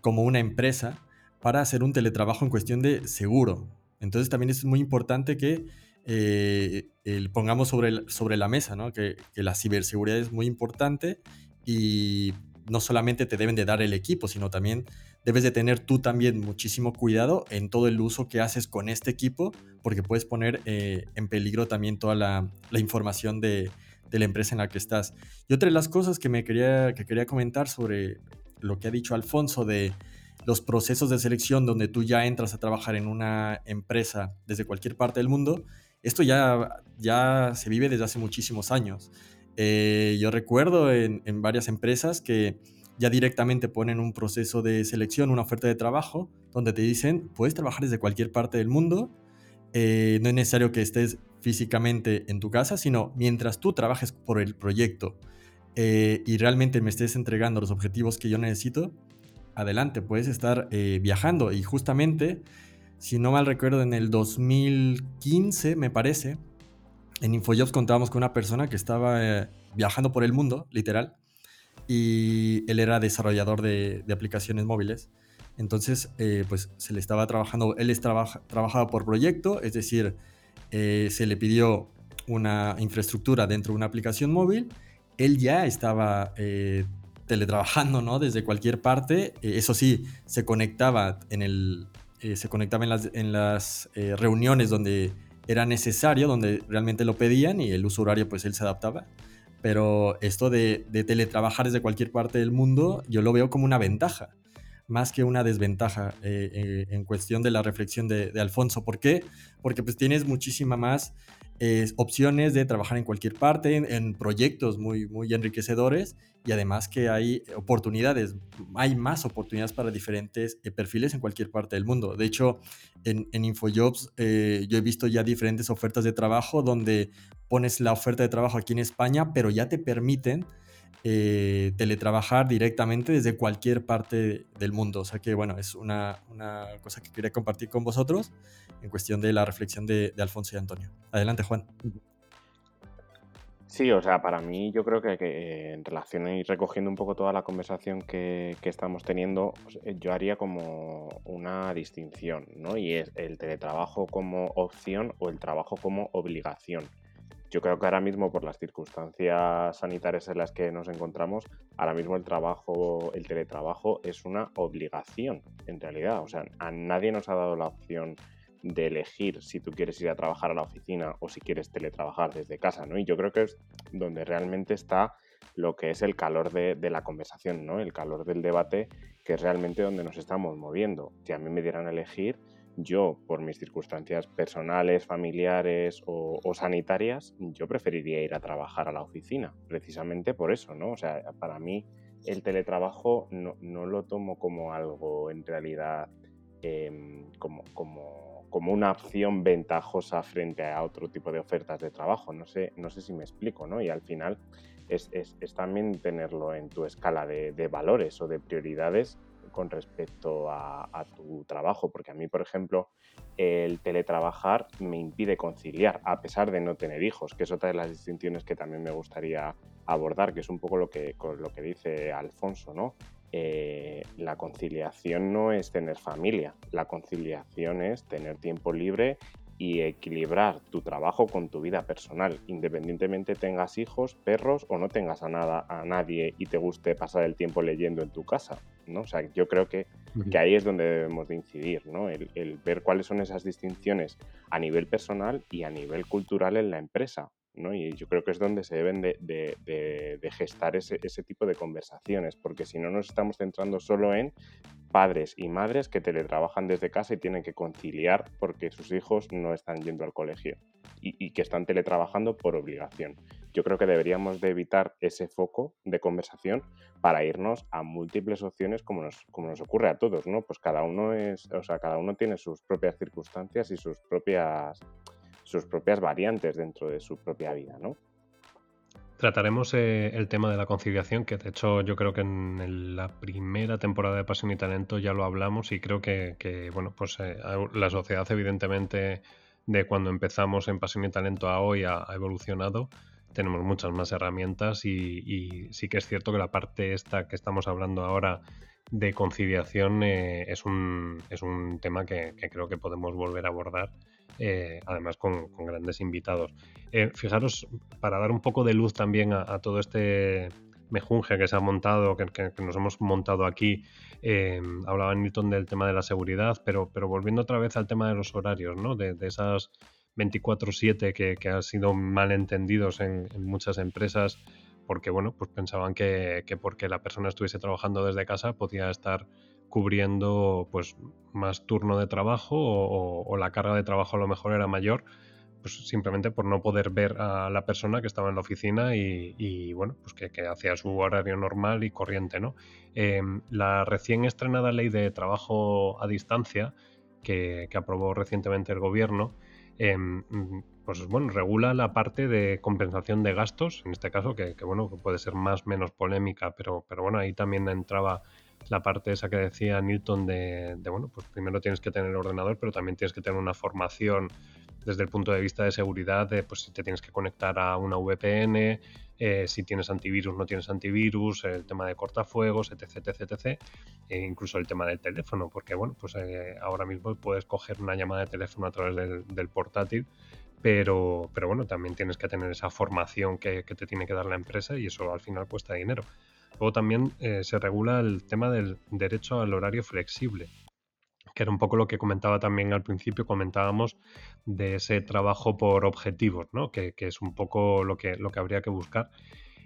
Speaker 4: como una empresa para hacer un teletrabajo en cuestión de seguro. Entonces también es muy importante que eh, pongamos sobre, sobre la mesa ¿no? que, que, la ciberseguridad es muy importante y no solamente te deben de dar el equipo, sino también debes de tener tú también muchísimo cuidado en todo el uso que haces con este equipo, porque puedes poner eh, en peligro también toda la, la información de, de, la empresa en la que estás. Y otra de las cosas que me quería, que quería comentar sobre lo que ha dicho Alfonso de los procesos de selección donde tú ya entras a trabajar en una empresa desde cualquier parte del mundo, esto ya, ya se vive desde hace muchísimos años. Eh, yo recuerdo en, en, varias empresas que ya directamente ponen un proceso de selección, una oferta de trabajo, donde te dicen, puedes trabajar desde cualquier parte del mundo, eh, no es necesario que estés físicamente en tu casa, sino mientras tú trabajes por el proyecto eh, y realmente me estés entregando los objetivos que yo necesito, adelante, puedes estar viajando. Y justamente, si no mal recuerdo, en el 2015, me parece, en InfoJobs contábamos con una persona que estaba eh, viajando por el mundo, literal, y él era desarrollador de, aplicaciones móviles. Entonces, eh, pues se le estaba trabajando, él es trabaja, trabajaba por proyecto, es decir, eh, se le pidió una infraestructura dentro de una aplicación móvil, él ya estaba teletrabajando, ¿no? Desde cualquier parte, eso sí, se conectaba en el, se conectaba en las, en las reuniones donde era necesario, donde realmente lo pedían y el uso horario pues él se adaptaba. Pero esto de, teletrabajar desde cualquier parte del mundo yo lo veo como una ventaja, más que una desventaja eh, eh, en cuestión de la reflexión de, de, Alfonso. ¿Por qué? Porque pues tienes muchísima más eh, opciones de trabajar en cualquier parte, en, en, proyectos muy, muy enriquecedores y además que hay oportunidades, hay más oportunidades para diferentes eh, perfiles en cualquier parte del mundo. De hecho, en, en InfoJobs eh, yo he visto ya diferentes ofertas de trabajo donde pones la oferta de trabajo aquí en España, pero ya te permiten eh, teletrabajar directamente desde cualquier parte del mundo. O sea que, bueno, es una, una, cosa que quería compartir con vosotros en cuestión de la reflexión de, de Alfonso y Antonio. Adelante, Juan.
Speaker 3: Sí, o sea, para mí yo creo que, en relación y recogiendo un poco toda la conversación que, que estamos teniendo, pues, yo haría como una distinción, ¿no? Y es el teletrabajo como opción o el trabajo como obligación. Yo creo que ahora mismo, por las circunstancias sanitarias en las que nos encontramos, ahora mismo el trabajo, el teletrabajo es una obligación, en realidad. O sea, a nadie nos ha dado la opción de elegir si tú quieres ir a trabajar a la oficina o si quieres teletrabajar desde casa, ¿no? Y yo creo que es donde realmente está lo que es el calor de, de, la conversación, ¿no? El calor del debate, que es realmente donde nos estamos moviendo. Si a mí me dieran a elegir, yo, por mis circunstancias personales, familiares o, sanitarias, yo preferiría ir a trabajar a la oficina, precisamente por eso, ¿no? O sea, para mí el teletrabajo no, no lo tomo como algo en realidad eh, como, como, como, una opción ventajosa frente a otro tipo de ofertas de trabajo. No sé, no sé si me explico, ¿no? Y al final es, es, es también tenerlo en tu escala de, valores o de prioridades con respecto a, a, tu trabajo, porque a mí, por ejemplo, el teletrabajar me impide conciliar, a pesar de no tener hijos, que es otra de las distinciones que también me gustaría abordar, que es un poco lo que, lo que dice Alfonso, ¿no? Eh, la conciliación no es tener familia, la conciliación es tener tiempo libre y equilibrar tu trabajo con tu vida personal, independientemente tengas hijos, perros o no tengas a nada a nadie y te guste pasar el tiempo leyendo en tu casa, ¿no? O sea, yo creo que, que ahí es donde debemos de incidir, ¿no? El, el, ver cuáles son esas distinciones a nivel personal y a nivel cultural en la empresa, Y yo creo que es donde se deben de, gestar ese, tipo de conversaciones, porque si no nos estamos centrando solo en padres y madres que teletrabajan desde casa y tienen que conciliar porque sus hijos no están yendo al colegio y, y que están teletrabajando por obligación. Yo creo que deberíamos de evitar ese foco de conversación para irnos a múltiples opciones como nos, como nos ocurre a todos, ¿no? Pues cada uno es, o sea, cada uno tiene sus propias circunstancias y sus propias sus propias variantes dentro de su propia vida, ¿no?
Speaker 1: Trataremos eh, el tema de la conciliación, que de hecho yo creo que en la primera temporada de Pasión y Talento ya lo hablamos y creo que, bueno, pues eh, la sociedad evidentemente de cuando empezamos en Pasión y Talento a hoy ha, ha evolucionado tenemos muchas más herramientas y, sí que es cierto que la parte esta que estamos hablando ahora de conciliación eh, es, un, es, un, tema que, creo que podemos volver a abordar, eh, además con, grandes invitados. Eh, fijaros, para dar un poco de luz también a, todo este mejunje que se ha montado, que, nos hemos montado aquí, hablaba Newton del tema de la seguridad, pero, pero volviendo otra vez al tema de los horarios, ¿no? de, esas 24/7 que, que, han sido malentendidos en, en muchas empresas porque bueno, pues pensaban que, porque la persona estuviese trabajando desde casa podía estar cubriendo pues más turno de trabajo o, la carga de trabajo a lo mejor era mayor, pues simplemente por no poder ver a la persona que estaba en la oficina y, bueno, pues que, hacía su horario normal y corriente, ¿no? Em, la recién estrenada ley de trabajo a distancia que, aprobó recientemente el gobierno Em, pues bueno, regula la parte de compensación de gastos, en este caso, que, bueno, que puede ser más menos polémica, pero, pero bueno, ahí también entraba la parte esa que decía Newton de, bueno, pues primero tienes que tener el ordenador, pero también tienes que tener una formación desde el punto de vista de seguridad, de pues si te tienes que conectar a una VPN, eh, si tienes antivirus, no tienes antivirus, el tema de cortafuegos, etc, etc, etc. E incluso el tema del teléfono, porque bueno, pues eh, ahora mismo puedes coger una llamada de teléfono a través del, portátil, pero, pero bueno, también tienes que tener esa formación que, te tiene que dar la empresa y eso al final cuesta dinero. Luego también eh, se regula el tema del derecho al horario flexible, que era un poco lo que comentaba también al principio, comentábamos de ese trabajo por objetivos, ¿no? que, es un poco lo que, lo que habría que buscar.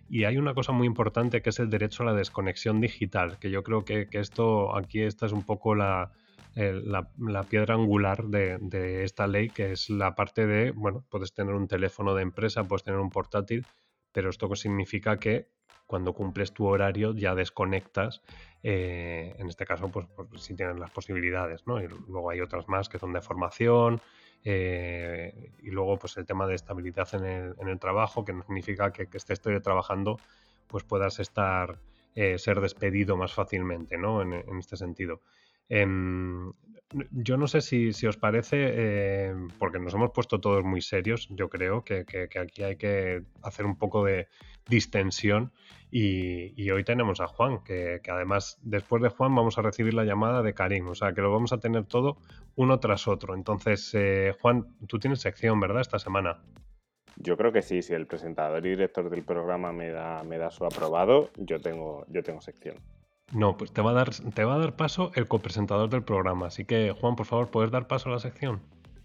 Speaker 1: Y hay una cosa muy importante que es el derecho a la desconexión digital, que yo creo que, esto aquí esta es un poco la, la, piedra angular de, de, esta ley, que es la parte de, bueno, puedes tener un teléfono de empresa, puedes tener un portátil, pero esto significa que cuando cumples tu horario ya desconectas, eh, en este caso, pues, si tienes las posibilidades, ¿no? Y luego hay otras más que son de formación, eh, y luego pues el tema de estabilidad en el, trabajo, que no significa que, que estés trabajando, pues puedas estar, eh, ser despedido más fácilmente, ¿no? En, este sentido. Em, yo no sé si, os parece, porque nos hemos puesto todos muy serios, yo creo que, que, aquí hay que hacer un poco de distensión y, hoy tenemos a Juan, que, además después de Juan vamos a recibir la llamada de Karim, o sea que lo vamos a tener todo uno tras otro. Entonces, eh, Juan, tú tienes sección, ¿verdad? Esta semana.
Speaker 3: Yo creo que sí, si el presentador y director del programa me da, me da su aprobado, yo tengo, yo tengo sección.
Speaker 1: No, pues te va, a dar, te va a dar paso el copresentador del programa. Así que, Juan, por favor, ¿puedes dar paso a la sección?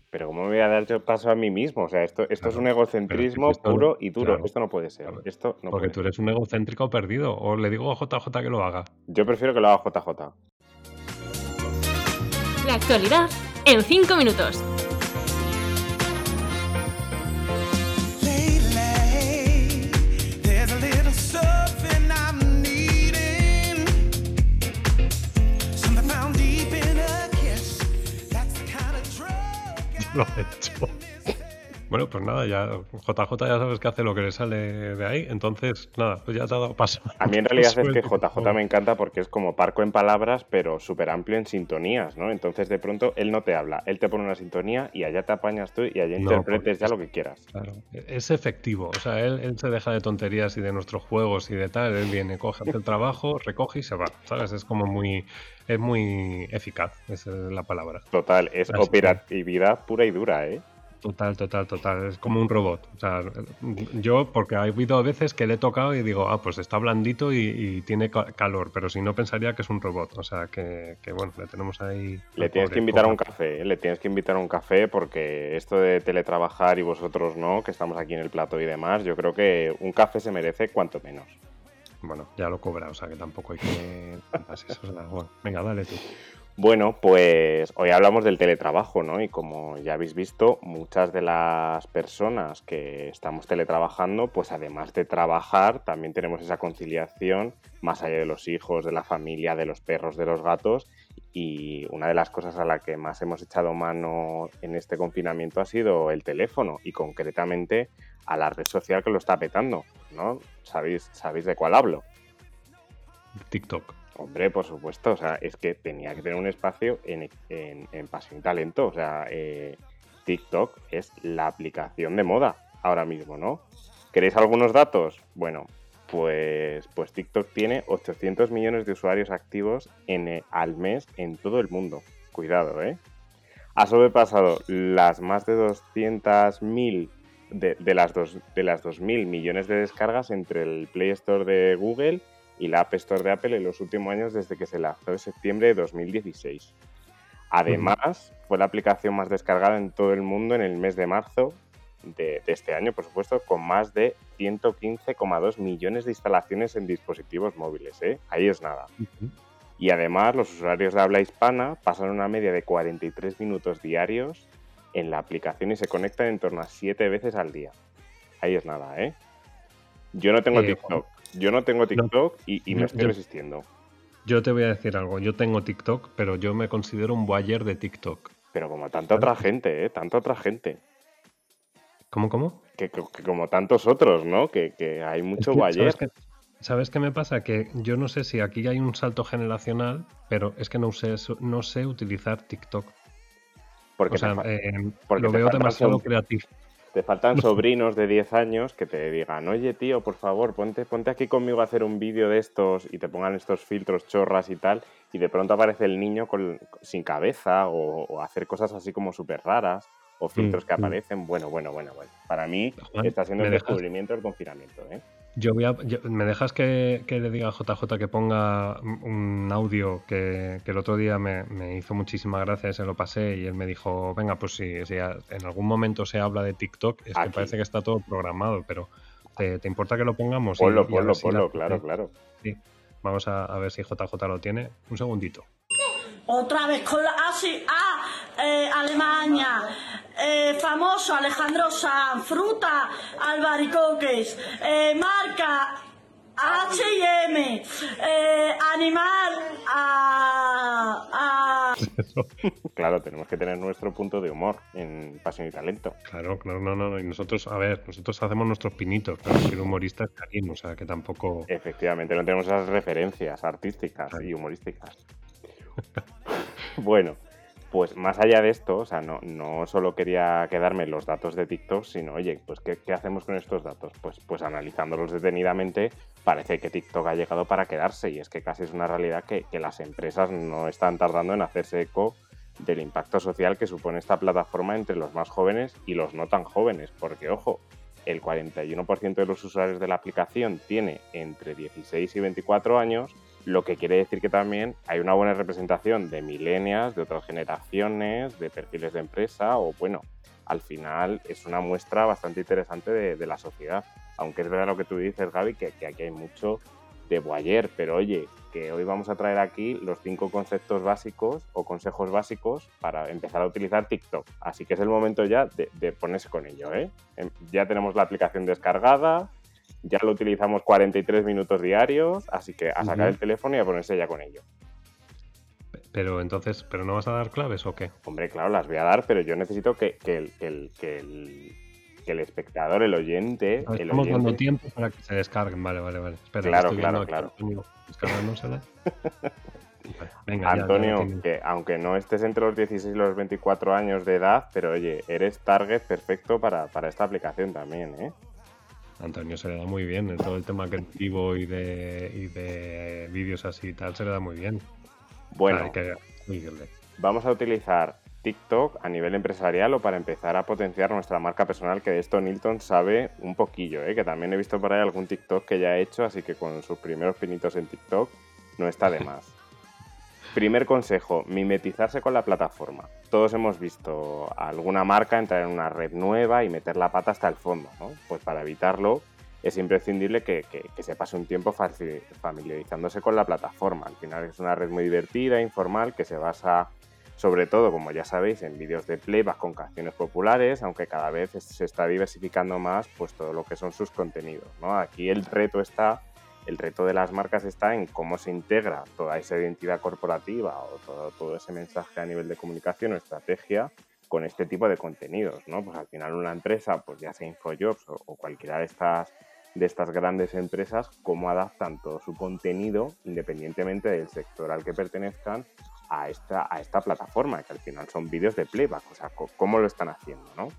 Speaker 3: Pero ¿cómo me voy a dar yo paso a mí mismo? O sea, esto, esto es un egocentrismo puro y duro. esto no puede ser. Esto no
Speaker 1: porque tú eres un egocéntrico perdido. O le digo a JJ que lo haga.
Speaker 3: Yo prefiero que lo haga JJ.
Speaker 2: La actualidad en 5 minutos.
Speaker 1: Lo hecho. Bueno, pues nada, ya JJ ya sabes que hace lo que le sale de ahí, entonces nada, pues ya te ha dado paso.
Speaker 3: A mí en realidad [LAUGHS] es que JJ me encanta porque es como parco en palabras, pero súper amplio en sintonías, ¿no? Entonces de pronto él no te habla, él te pone una sintonía y allá te apañas tú y allá interpretes ya lo que quieras.
Speaker 1: Claro, es efectivo, o sea, él, él, se deja de tonterías y de nuestros juegos y de tal, él viene, coge, hace el trabajo, recoge y se va, ¿sabes? Es como muy, es muy eficaz, esa es la palabra.
Speaker 3: Total, es operatividad pura y dura, ¿eh?
Speaker 1: Total, total, total. Es como un robot. O sea, yo, porque ha habido veces que le he tocado y digo, ah, pues está blandito y, tiene calor, pero si no pensaría que es un robot. O sea, que, bueno, le tenemos ahí.
Speaker 3: Le tienes que invitar a un café, ¿eh? le tienes que invitar a un café porque esto de teletrabajar y vosotros no, que estamos aquí en el plato y demás, yo creo que un café se merece cuanto menos.
Speaker 1: Bueno, ya lo cobra, o sea que tampoco hay que. [LAUGHS] venga, dale tú.
Speaker 3: Bueno, pues hoy hablamos del teletrabajo, ¿no? Y como ya habéis visto, muchas de las personas que estamos teletrabajando, pues además de trabajar, también tenemos esa conciliación más allá de los hijos, de la familia, de los perros, de los gatos. Y una de las cosas a la que más hemos echado mano en este confinamiento ha sido el teléfono y concretamente a la red social que lo está petando, ¿no? ¿Sabéis, sabéis de cuál hablo?
Speaker 1: TikTok.
Speaker 3: Hombre, por supuesto, o sea, es que tenía que tener un espacio en, en, Pasión y Talento, o sea, eh, TikTok es la aplicación de moda ahora mismo, ¿no? ¿Queréis algunos datos? Bueno, pues, pues TikTok tiene 800 millones de usuarios activos en, eh, al mes en todo el mundo. Cuidado, ¿eh? Ha sobrepasado las más de 200.000 de, de, las dos, de las 2.000 millones de descargas entre el Play Store de Google y la App Store de Apple en los últimos años desde que se lanzó en septiembre de 2016. Además, fue la aplicación más descargada en todo el mundo en el mes de marzo de, de este año, por supuesto, con más de 115,2 millones de instalaciones en dispositivos móviles. ¿eh? Ahí es nada. Y además, los usuarios de habla hispana pasan una media de 43 minutos diarios en la aplicación y se conectan en torno a 7 veces al día. Ahí es nada, ¿eh? Yo no tengo
Speaker 1: Eh,
Speaker 3: TikTok. Yo no tengo TikTok y, y me
Speaker 1: yo-
Speaker 3: estoy
Speaker 1: yo-
Speaker 3: resistiendo.
Speaker 1: Yo te voy a decir algo. Yo tengo TikTok, pero yo me considero un boyer de TikTok.
Speaker 3: Pero como tanta otra gente, ¿eh? Tanta otra gente.
Speaker 1: ¿Cómo, cómo?
Speaker 3: Que, que- que como tantos otros, ¿no? Que, que hay mucho
Speaker 1: Es. ¿sabes, qué, ¿Sabes qué me pasa? Que yo no sé si aquí hay un salto generacional, pero es que no sé, no sé utilizar TikTok.
Speaker 3: Porque
Speaker 1: o sea, eh,
Speaker 3: porque
Speaker 1: lo veo demasiado creativo.
Speaker 3: Te faltan [LAUGHS] sobrinos de 10 años que te digan, oye tío, por favor, ponte, ponte aquí conmigo a hacer un vídeo de estos y te pongan estos filtros chorras y tal, y de pronto aparece el niño con, sin cabeza o, o hacer cosas así como súper raras o filtros que
Speaker 1: mm.
Speaker 3: aparecen. Bueno, bueno, bueno, bueno. Para mí
Speaker 1: Juan,
Speaker 3: está siendo
Speaker 1: ¿me
Speaker 3: el
Speaker 1: dejas?
Speaker 3: descubrimiento del confinamiento, ¿eh?
Speaker 1: Yo voy a, yo- ¿Me dejas que, que le diga a JJ que ponga un audio que, que el otro día me, me hizo muchísima gracia, se lo pasé y él me dijo, venga, pues si, en algún momento se habla de TikTok, es
Speaker 3: Aquí.
Speaker 1: que parece que está todo programado, pero ¿te, te importa que lo pongamos? Y-
Speaker 3: Ponlo,
Speaker 1: y ver
Speaker 3: ponlo,
Speaker 1: si la
Speaker 3: ponlo,
Speaker 1: gente-
Speaker 3: claro, claro.
Speaker 1: Sí. Vamos a, a ver si JJ lo tiene. Un segundito.
Speaker 7: Otra vez con la... Ah, sí, ah, eh, Alemania. Eh, famoso Alejandro Sanz, fruta, albaricoques, eh, marca H&M, eh, animal, ah, ah, [LAUGHS]
Speaker 3: Claro, tenemos que tener nuestro punto de humor en Pasión y Talento.
Speaker 1: Claro, claro, no, no, no. Y nosotros, a ver, nosotros hacemos nuestros pinitos, pero si el humorista es Karim, o sea que tampoco.
Speaker 3: Efectivamente, no tenemos esas referencias artísticas
Speaker 1: Claro.
Speaker 3: y humorísticas. [LAUGHS] bueno, pues más allá de esto, o sea, no, no solo quería quedarme los datos de TikTok, sino, oye, pues ¿qué, qué hacemos con estos datos? Pues, pues analizándolos detenidamente, parece que TikTok ha llegado para quedarse y es que casi es una realidad que, que las empresas no están tardando en hacerse eco del impacto social que supone esta plataforma entre los más jóvenes y los no tan jóvenes, porque ojo, el 41% de los usuarios de la aplicación tiene entre 16 y 24 años, lo que quiere decir que también hay una buena representación de millennials, de otras generaciones, de perfiles de empresa o bueno, al final es una muestra bastante interesante de, de la sociedad. Aunque es verdad lo que tú dices, Gaby, que, que aquí hay mucho de boyer, pero oye, que hoy vamos a traer aquí los cinco conceptos básicos o consejos básicos para empezar a utilizar TikTok. Así que es el momento ya de, de ponerse con ello, ¿eh? Em, Ya tenemos la aplicación descargada, ya lo utilizamos 43 minutos diarios, así que a sacar el teléfono y a ponerse ya con ello.
Speaker 1: Pero entonces, ¿pero no vas a dar claves o qué?
Speaker 3: Hombre, claro, las voy a dar, pero yo necesito que, que el, que, el, que, el, espectador, el oyente,
Speaker 1: Estamos dando tiempo para que se descarguen. Vale, vale, vale. Espera,
Speaker 3: Claro, claro, claro.
Speaker 1: Antonio Venga, ya, ya
Speaker 3: Antonio,
Speaker 1: tengo.
Speaker 3: que aunque no estés entre los 16 y los 24 años de edad, pero oye, eres target perfecto para, para esta aplicación también, ¿eh?
Speaker 1: Antonio se le da muy bien. en Todo el tema creativo y de, y de vídeos así y tal se le da muy bien.
Speaker 3: Bueno,
Speaker 1: Hay que
Speaker 3: vamos a utilizar TikTok a nivel empresarial o para empezar a potenciar nuestra marca personal, que de esto Nilton sabe un poquillo, ¿eh? que también he visto por ahí algún TikTok que ya ha hecho, así que con sus primeros pinitos en TikTok no está de más. Primer consejo, mimetizarse con la plataforma. Todos hemos visto a alguna marca entrar en una red nueva y meter la pata hasta el fondo, ¿no? Pues para evitarlo es imprescindible que, que- se pase un tiempo familiarizándose con la plataforma. Al final es una red muy divertida, informal, que se basa sobre todo, como ya sabéis, en vídeos de playback con canciones populares, aunque cada vez se está diversificando más pues todo lo que son sus contenidos. ¿no? Aquí el reto está, el reto de las marcas está en cómo se integra toda esa identidad corporativa o todo, todo ese mensaje a nivel de comunicación o estrategia con este tipo de contenidos, ¿no? Pues al final una empresa, pues ya sea Infojobs o, o cualquiera de estas de estas grandes empresas, cómo adaptan todo su contenido, independientemente del sector al que pertenezcan, a esta, a esta plataforma, que al final son vídeos de playback, o sea, cómo lo están haciendo, ¿no?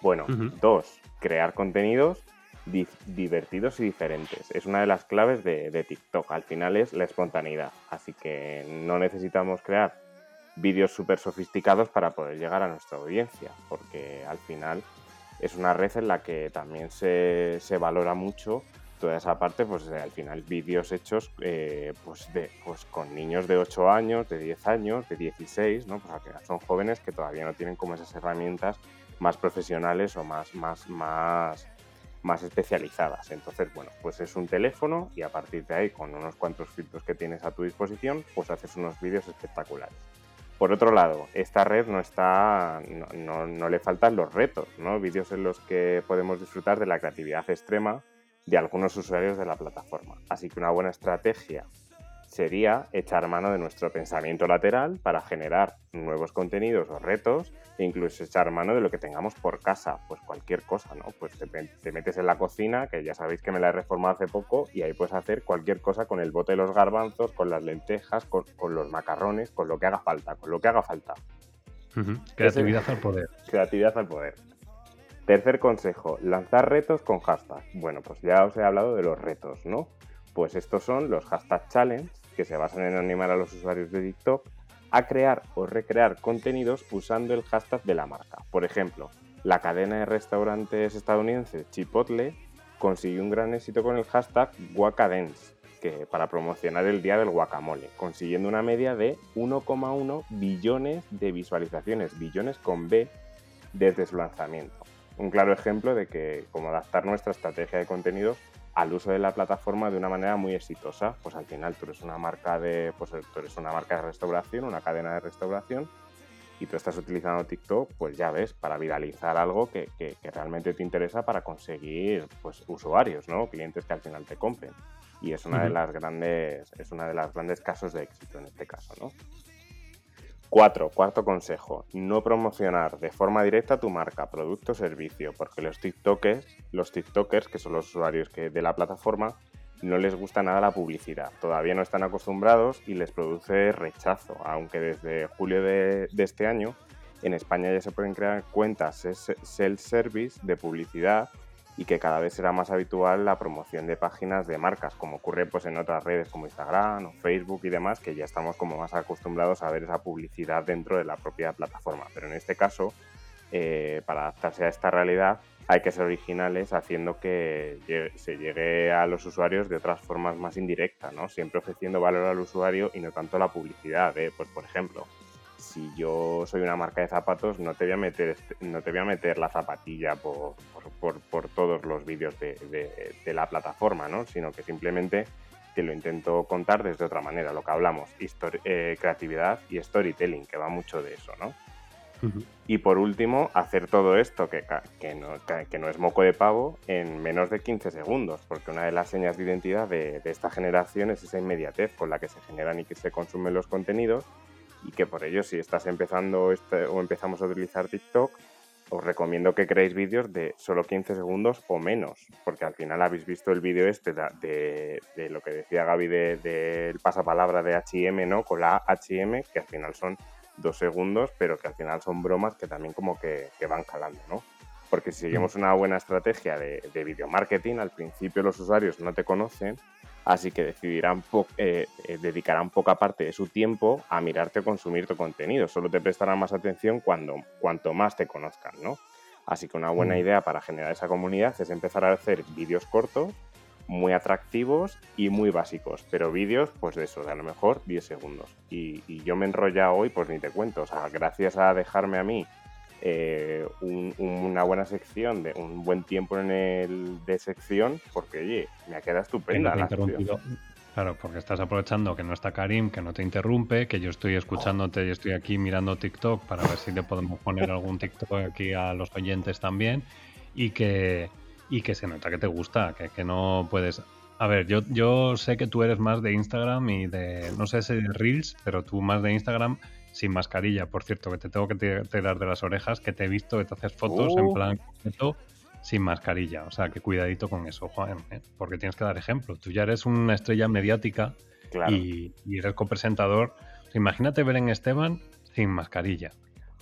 Speaker 3: Bueno, dos, crear contenidos divertidos y diferentes. Es una de las claves de, TikTok. Al final es la espontaneidad. Así que no necesitamos crear vídeos súper sofisticados para poder llegar a nuestra audiencia, porque al final es una red en la que también se, se valora mucho toda esa parte, pues al final vídeos hechos eh, pues de, pues con niños de 8 años, de 10 años, de 16, ¿no? Pues son jóvenes que todavía no tienen como esas herramientas más profesionales o más, más, más, más especializadas. Entonces, bueno, pues es un teléfono y a partir de ahí, con unos cuantos filtros que tienes a tu disposición, pues haces unos vídeos espectaculares. Por otro lado, esta red no está, no, le faltan los retos, ¿no? Vídeos en los que podemos disfrutar de la creatividad extrema de algunos usuarios de la plataforma. Así que una buena estrategia sería echar mano de nuestro pensamiento lateral para generar nuevos contenidos o retos e incluso echar mano de lo que tengamos por casa, pues cualquier cosa, ¿no? Pues te, metes en la cocina, que ya sabéis que me la he reformado hace poco, y ahí puedes hacer cualquier cosa con el bote de los garbanzos, con las lentejas, con, los macarrones, con lo que haga falta, con lo que haga falta.
Speaker 1: Creatividad al poder. [LAUGHS]
Speaker 3: Creatividad al poder. Tercer consejo, lanzar retos con hashtags. Bueno, pues ya os he hablado de los retos, ¿no? Pues estos son los hashtag challenge que se basan en animar a los usuarios de TikTok a crear o recrear contenidos usando el hashtag de la marca. Por ejemplo, la cadena de restaurantes estadounidense Chipotle consiguió un gran éxito con el hashtag Guacadance, que para promocionar el día del guacamole, consiguiendo una media de 1,1 billones de visualizaciones, billones con B, desde su lanzamiento. Un claro ejemplo de que cómo adaptar nuestra estrategia de contenidos al uso de la plataforma de una manera muy exitosa. Pues al final tú eres una marca de, pues tú eres una marca de restauración, una cadena de restauración, y tú estás utilizando TikTok, pues ya ves, para viralizar algo que, que, realmente te interesa para conseguir pues, usuarios, ¿no? Clientes que al final te compren. Y es una de las grandes, es una de las grandes casos de éxito en este caso, ¿no? Cuatro, cuarto consejo, no promocionar de forma directa tu marca, producto o servicio, porque los TikTokers, los TikTokers, que son los usuarios que, de la plataforma, no les gusta nada la publicidad. Todavía no están acostumbrados y les produce rechazo, aunque desde julio de, de este año en España ya se pueden crear cuentas self-service de publicidad y que cada vez será más habitual la promoción de páginas de marcas, como ocurre pues en otras redes como Instagram o Facebook y demás, que ya estamos como más acostumbrados a ver esa publicidad dentro de la propia plataforma. Pero en este caso, eh, para adaptarse a esta realidad, hay que ser originales haciendo que se llegue a los usuarios de otras formas más indirectas, ¿no? Siempre ofreciendo valor al usuario y no tanto la publicidad. ¿eh? Pues por ejemplo, si yo soy una marca de zapatos, no te voy a meter, este, no te voy a meter la zapatilla por, por, todos los vídeos de, la plataforma, ¿no? Sino que simplemente te lo intento contar desde otra manera, lo que hablamos, eh, creatividad y storytelling, que va mucho de eso, ¿no? Y por último, hacer todo esto, que, que, no, que, no, es moco de pavo, en menos de 15 segundos, porque una de las señas de identidad de, de esta generación es esa inmediatez con la que se generan y que se consumen los contenidos y que por ello si estás empezando este, o empezamos a utilizar TikTok, os recomiendo que creéis vídeos de solo 15 segundos o menos, porque al final habéis visto el vídeo este de, de, lo que decía Gaby del de, pasapalabra de HM, ¿no? Con la HM, que al final son dos segundos, pero que al final son bromas que también como que, que van calando, ¿no? Porque si seguimos mm. una buena estrategia de, de video marketing, al principio los usuarios no te conocen así que decidirán eh, eh, dedicarán poca parte de su tiempo a mirarte o consumir tu contenido. Solo te prestarán más atención cuando, cuanto más te conozcan, ¿no? Así que una buena mm. idea para generar esa comunidad es empezar a hacer vídeos cortos, muy atractivos y muy básicos, pero vídeos, pues de eso, de a lo mejor 10 segundos. Y, y yo me enrolla hoy, pues ni te cuento, o sea, gracias a dejarme a mí eh, una buena sección, de un buen tiempo en el de sección, porque oye, me ha quedado estupenda. La
Speaker 1: claro, porque estás aprovechando que no está Karim, que no te interrumpe, que yo estoy escuchándote y estoy aquí mirando TikTok para ver si le podemos poner algún TikTok aquí a los oyentes también. Y que, y que se nota que te gusta, que, que no puedes. A ver, yo, yo sé que tú eres más de Instagram y de, no sé si de Reels, pero tú más de Instagram sin mascarilla. Por cierto, que te tengo que tirar de las orejas, que te he visto que te haces fotos en uh. plan sin mascarilla. O sea, que cuidadito con eso, Juan, ¿eh? porque tienes que dar ejemplo. Tú ya eres una estrella mediática y, eres copresentador. imagínate ver en Esteban sin mascarilla.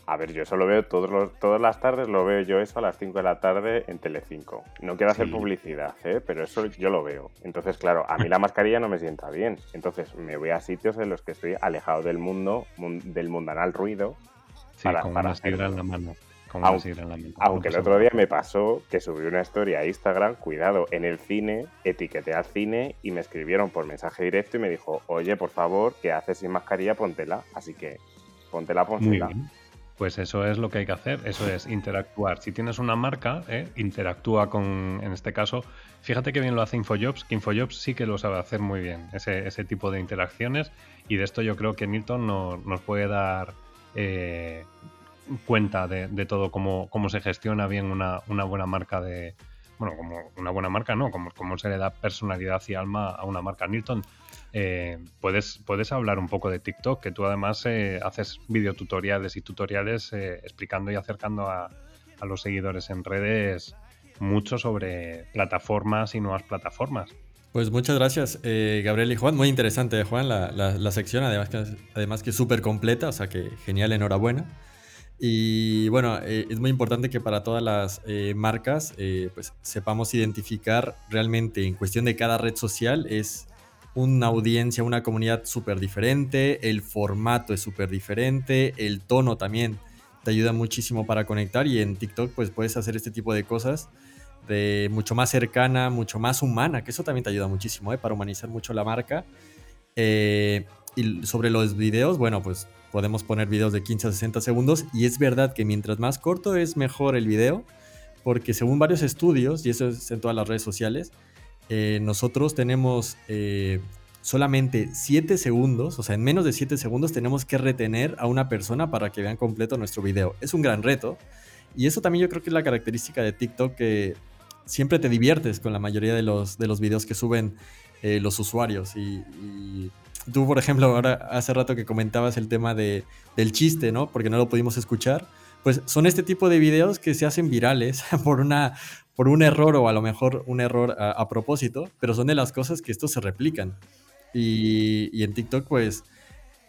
Speaker 3: A ver, yo eso lo veo todos los, todas las tardes, lo veo yo eso a las 5 de la tarde en Telecinco. No quiero hacer
Speaker 1: Sí.
Speaker 3: publicidad, ¿eh? pero eso yo lo veo. Entonces, claro, a mí la mascarilla no me sienta bien. Entonces me voy a sitios en los que estoy alejado del mundo, mun- del mundanal ruido.
Speaker 1: Sí,
Speaker 3: Para-
Speaker 1: con
Speaker 3: para
Speaker 1: una en la mano. Con
Speaker 3: Aun-
Speaker 1: una sidra en la mano.
Speaker 3: Aunque el otro día me pasó que subí una historia a Instagram, cuidado, en el cine, etiqueté al cine y me escribieron por mensaje directo y me dijo, oye, por favor, ¿qué haces sin mascarilla? Póntela. Así que, póntela,
Speaker 1: Muy
Speaker 3: pónsela.
Speaker 1: bien. Pues eso es lo que hay que hacer, eso es interactuar. Si tienes una marca, ¿eh? interactúa con, en este caso, fíjate que bien lo hace Infojobs, que Infojobs sí que lo sabe hacer muy bien, ese, ese tipo de interacciones. Y de esto yo creo que Nilton no- nos puede dar eh, cuenta de, todo, cómo, cómo se gestiona bien una, una buena marca de... Bueno, como una buena marca, ¿no? Como, cómo se le da personalidad y alma a una marca. Nilton, eh, puedes, puedes hablar un poco de TikTok, que tú además eh, haces videotutoriales y tutoriales eh, explicando y acercando a, a los seguidores en redes mucho sobre plataformas y nuevas plataformas.
Speaker 4: Pues muchas gracias, eh, Gabriel y Juan. Muy interesante, eh, Juan, la, la- la sección, además que, además que súper completa, o sea que genial, enhorabuena. Y bueno, eh, es muy importante que para todas las eh, marcas eh, pues sepamos identificar realmente en cuestión de cada red social es una audiencia, una comunidad súper diferente, el formato es súper diferente, el tono también te ayuda muchísimo para conectar y en TikTok pues puedes hacer este tipo de cosas de mucho más cercana, mucho más humana, que eso también te ayuda muchísimo ¿eh? para humanizar mucho la marca. Eh, y sobre los videos, bueno, pues podemos poner videos de 15 a 60 segundos y es verdad que mientras más corto es mejor el video, porque según varios estudios, y eso es en todas las redes sociales, eh, nosotros tenemos eh, solamente 7 segundos, o sea, en menos de 7 segundos tenemos que retener a una persona para que vean completo nuestro video. Es un gran reto. Y eso también yo creo que es la característica de TikTok, que siempre te diviertes con la mayoría de los, de los videos que suben eh, los usuarios. Y, y tú, por ejemplo, ahora hace rato que comentabas el tema de, del chiste, ¿no? Porque no lo pudimos escuchar. Pues son este tipo de videos que se hacen virales [LAUGHS] por, una, por un error o a lo mejor un error a, a propósito, pero son de las cosas que estos se replican. Y, y en TikTok, pues,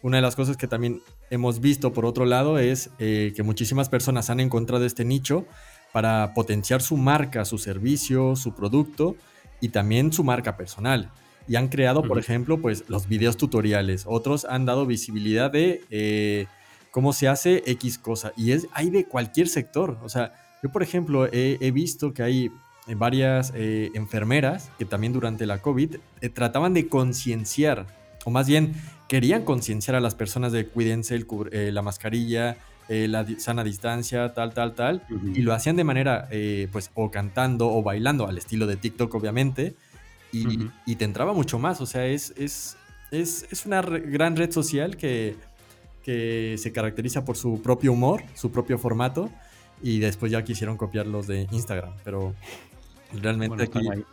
Speaker 4: una de las cosas que también hemos visto por otro lado es eh, que muchísimas personas han encontrado este nicho para potenciar su marca, su servicio, su producto y también su marca personal. Y han creado, por ejemplo, pues los videos tutoriales. Otros han dado visibilidad de eh, cómo se hace X cosa. Y es, hay de cualquier sector. O sea, yo, por ejemplo, he, he visto que hay eh, varias eh, enfermeras que también durante la COVID eh, trataban de concienciar, o más bien querían concienciar a las personas de cuídense el eh, la mascarilla, la di- sana distancia, tal, tal, tal, y lo hacían de manera, pues, o cantando o bailando, al estilo de TikTok, obviamente, y, te entraba mucho más, o sea, es, es, es, es una re- gran red social que, que se caracteriza por su propio humor, su propio formato, y después ya quisieron copiar los de Instagram, pero realmente
Speaker 1: Bueno,
Speaker 4: aquí...
Speaker 1: están ahí,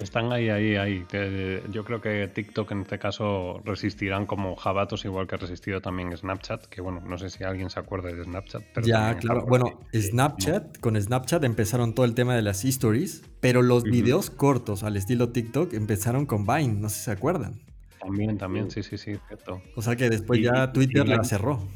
Speaker 1: están ahí, ahí, ahí. Que Yo creo que TikTok en este caso resistirán como jabatos, igual que ha resistido también Snapchat, que bueno, no sé si alguien se acuerda de Snapchat. Pero
Speaker 4: Ya, claro. Bueno. Snapchat, con Snapchat empezaron todo el tema de las stories, pero los videos cortos al estilo TikTok empezaron con Vine, no sé si se acuerdan.
Speaker 1: También, también, sí, sí, sí, cierto.
Speaker 4: O sea que después
Speaker 1: Y-
Speaker 4: ya Twitter
Speaker 1: y
Speaker 4: la cerró.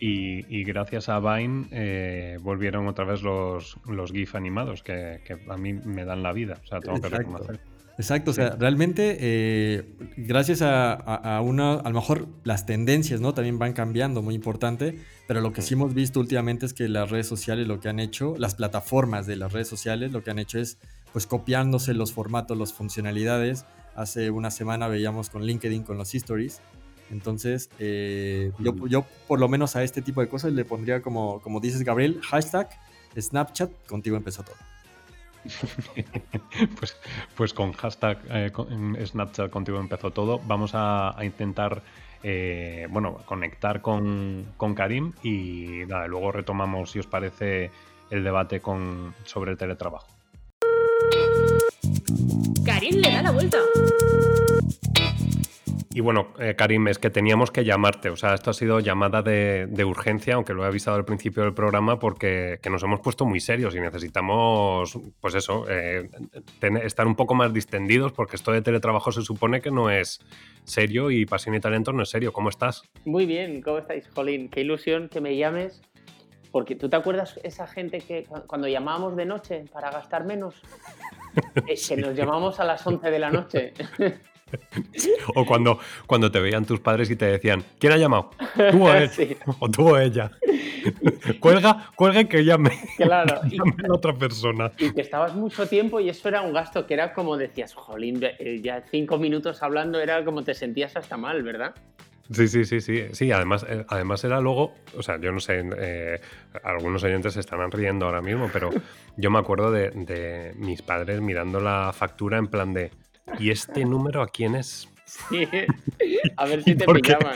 Speaker 1: Y, y gracias a Vine eh, volvieron otra vez los, los GIF animados, que, que a mí me dan la vida. O sea, tengo que
Speaker 4: Exacto.
Speaker 1: reconocer.
Speaker 4: Exacto, o sea, realmente eh, gracias a, a- a una, a lo mejor las tendencias, ¿no? También van cambiando, muy importante, pero lo que sí hemos visto últimamente es que las redes sociales lo que han hecho, las plataformas de las redes sociales lo que han hecho es pues copiándose los formatos, las funcionalidades. Hace una semana veíamos con LinkedIn con los stories. Entonces, eh, yo, yo por lo menos a este tipo de cosas le pondría como, como dices Gabriel, hashtag Snapchat, contigo empezó todo. [LAUGHS]
Speaker 1: pues, pues con hashtag eh, con- Snapchat contigo empezó todo. Vamos a, a intentar eh, bueno, conectar con, con Karim y nada, luego retomamos, si os parece, el debate con, sobre el teletrabajo.
Speaker 2: Karim le da la vuelta.
Speaker 1: Y bueno, eh, Karim, es que teníamos que llamarte. O sea, esto ha sido llamada de, de urgencia, aunque lo he avisado al principio del programa, porque que nos hemos puesto muy serios y necesitamos, pues eso, eh, tener- estar un poco más distendidos, porque esto de teletrabajo se supone que no es serio y pasión y talento no es serio. ¿Cómo estás?
Speaker 8: Muy bien, ¿cómo estáis, Jolín? Qué ilusión que me llames Porque tú te acuerdas esa gente que cu- cuando llamábamos de noche para gastar menos, [LAUGHS] Eh, que nos llamamos a las 11 de la noche. [LAUGHS] [LAUGHS]
Speaker 1: O cuando, cuando te veían tus padres y te decían, ¿quién ha llamado? Tú o él. [LAUGHS]
Speaker 8: Sí.
Speaker 1: O tú o ella. [LAUGHS] cuelga, cuelga y que llame.
Speaker 8: Claro, y,
Speaker 1: Llame a otra persona.
Speaker 8: y que estabas mucho tiempo y eso era un gasto que era como decías, jolín, eh, ya cinco minutos hablando era como te sentías hasta mal, ¿verdad?
Speaker 1: Sí, sí, sí, sí. Sí, además, eh, además era luego, o sea, yo no sé, eh, algunos oyentes se estarán riendo ahora mismo, pero yo me acuerdo de, de mis padres mirando la factura en plan de, ¿y este número a quién es?
Speaker 8: Sí. A ver si te pillaban.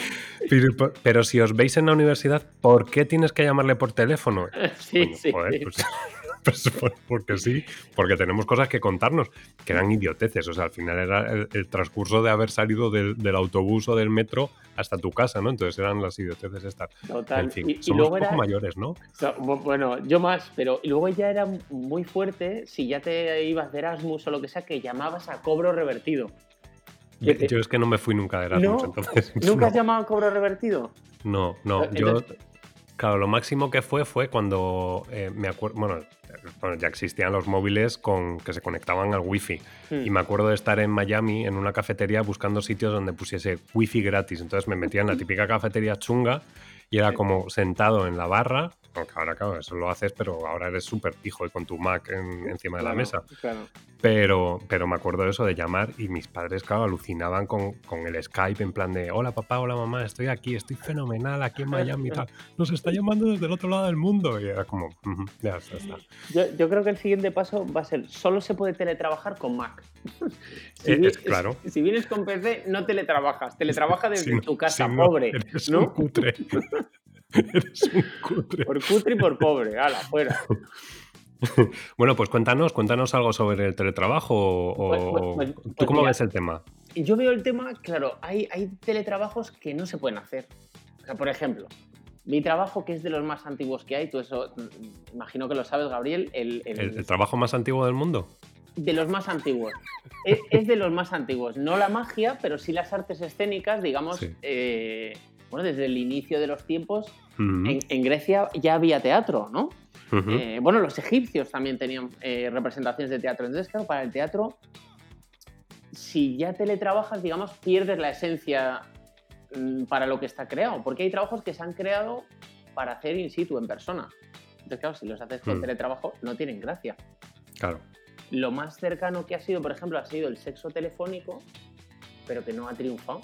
Speaker 1: Pero, pero si os veis en la universidad, ¿por qué tienes que llamarle por teléfono? [LAUGHS]
Speaker 8: Sí,
Speaker 1: Coño,
Speaker 8: sí.
Speaker 1: joder, pues, pues porque sí, porque tenemos cosas que contarnos, que eran idioteces. O sea, al final era el, el transcurso de haber salido del, del autobús o del metro hasta tu casa, ¿no? Entonces eran las idioteces estas.
Speaker 8: Total.
Speaker 1: En fin,
Speaker 8: y, luego
Speaker 1: un poco
Speaker 8: era,
Speaker 1: mayores, ¿no?
Speaker 8: bueno, yo más, pero luego ya era muy fuerte si ya te ibas de Erasmus o lo que sea, que llamabas a cobro revertido. Que te-
Speaker 1: Yo es que no me fui nunca de Erasmus,
Speaker 8: No,
Speaker 1: entonces. [LAUGHS]
Speaker 8: ¿Nunca has llamado a cobro revertido?
Speaker 1: no, no, yo. Claro, lo máximo que fue fue cuando eh, me acuerdo. Bueno, bueno, ya existían los móviles con que se conectaban al wifi.
Speaker 8: Hmm.
Speaker 1: Y me acuerdo de estar en Miami en una cafetería buscando sitios donde pusiese wifi gratis. Entonces me metía en la típica cafetería chunga y era como sentado en la barra. Aunque ahora, claro, eso lo haces, pero ahora eres súper pijo y con tu Mac en- encima de la mesa.
Speaker 8: Claro.
Speaker 1: Pero, pero me acuerdo de eso de llamar y mis padres, claro, alucinaban con, con el Skype en plan de hola papá, hola mamá, estoy aquí, estoy fenomenal aquí en Miami tal. Nos está [LAUGHS] llamando desde el otro lado del mundo. Y era como, "Ujú, ya está, está.
Speaker 8: Yo, yo creo que el siguiente paso va a ser, solo se puede teletrabajar con Mac.
Speaker 1: Eh,
Speaker 8: vi-
Speaker 1: es claro.
Speaker 8: Si, vienes con PC, no teletrabajas, teletrabajas desde
Speaker 1: Si no-
Speaker 8: tu casa,
Speaker 1: si no,
Speaker 8: pobre.
Speaker 1: Eres
Speaker 8: ¿no?
Speaker 1: un cutre. [LAUGHS] eres un cutre.
Speaker 8: Por cutre y por pobre, ala, fuera. [LAUGHS]
Speaker 1: Bueno, pues cuéntanos, cuéntanos algo sobre el teletrabajo o,
Speaker 8: Pues- pues- pues-
Speaker 1: ¿tú cómo
Speaker 8: mira.
Speaker 1: ves el tema?
Speaker 8: Yo veo el tema, claro, hay, hay teletrabajos que no se pueden hacer. O sea, por ejemplo, mi trabajo, que es de los más antiguos que hay, tú eso mm, imagino que lo sabes, Gabriel, el, el-
Speaker 1: ¿El, el trabajo más antiguo del mundo?
Speaker 8: De los más antiguos. es, es de los más antiguos. No la magia, pero sí las artes escénicas, digamos,
Speaker 1: Sí.
Speaker 8: eh, bueno, desde el inicio de los tiempos, en, en Grecia ya había teatro, ¿no? Eh, bueno, los egipcios también tenían eh, representaciones de teatro. Entonces, claro, para el teatro, si ya teletrabajas, digamos, pierdes la esencia mm, para lo que está creado. Porque hay trabajos que se han creado para hacer in situ, en persona. Entonces, claro, si los haces con
Speaker 1: Mm.
Speaker 8: teletrabajo, no tienen gracia.
Speaker 1: Claro.
Speaker 8: Lo más cercano que ha sido, por ejemplo, ha sido el sexo telefónico, pero que no ha triunfado.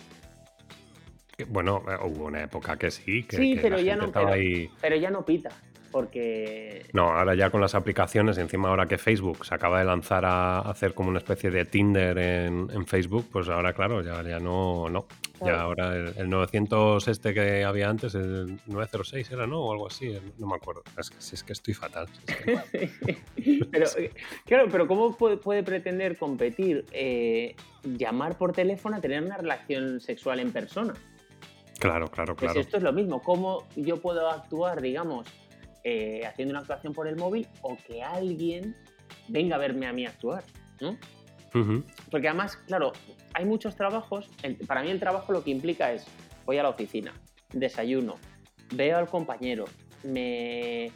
Speaker 1: Bueno, eh, hubo una época que sí, que,
Speaker 8: Sí,
Speaker 1: que
Speaker 8: pero
Speaker 1: la
Speaker 8: ya
Speaker 1: gente
Speaker 8: no-
Speaker 1: estaba
Speaker 8: pero-
Speaker 1: ahí.
Speaker 8: Pero ya no pita, porque
Speaker 1: No, ahora ya con las aplicaciones, encima ahora que Facebook se acaba de lanzar a hacer como una especie de Tinder en, en Facebook, pues ahora claro, ya, ya no, no. Ya ahora el, el 900 este que había antes, el 906 era, ¿no? O algo así, no me acuerdo. Es que, si es que estoy fatal. si es que- [LAUGHS]
Speaker 8: pero, eh, claro, pero ¿cómo puede, puede pretender competir eh, llamar por teléfono a tener una relación sexual en persona?
Speaker 1: claro, claro,
Speaker 8: Pues
Speaker 1: claro.
Speaker 8: esto es lo mismo. ¿Cómo yo puedo actuar, digamos, eh, haciendo una actuación por el móvil o que alguien venga a verme a mí actuar? ¿no? Porque además, claro, hay muchos trabajos. el- para mí el trabajo lo que implica es, voy a la oficina, desayuno, veo al compañero, me,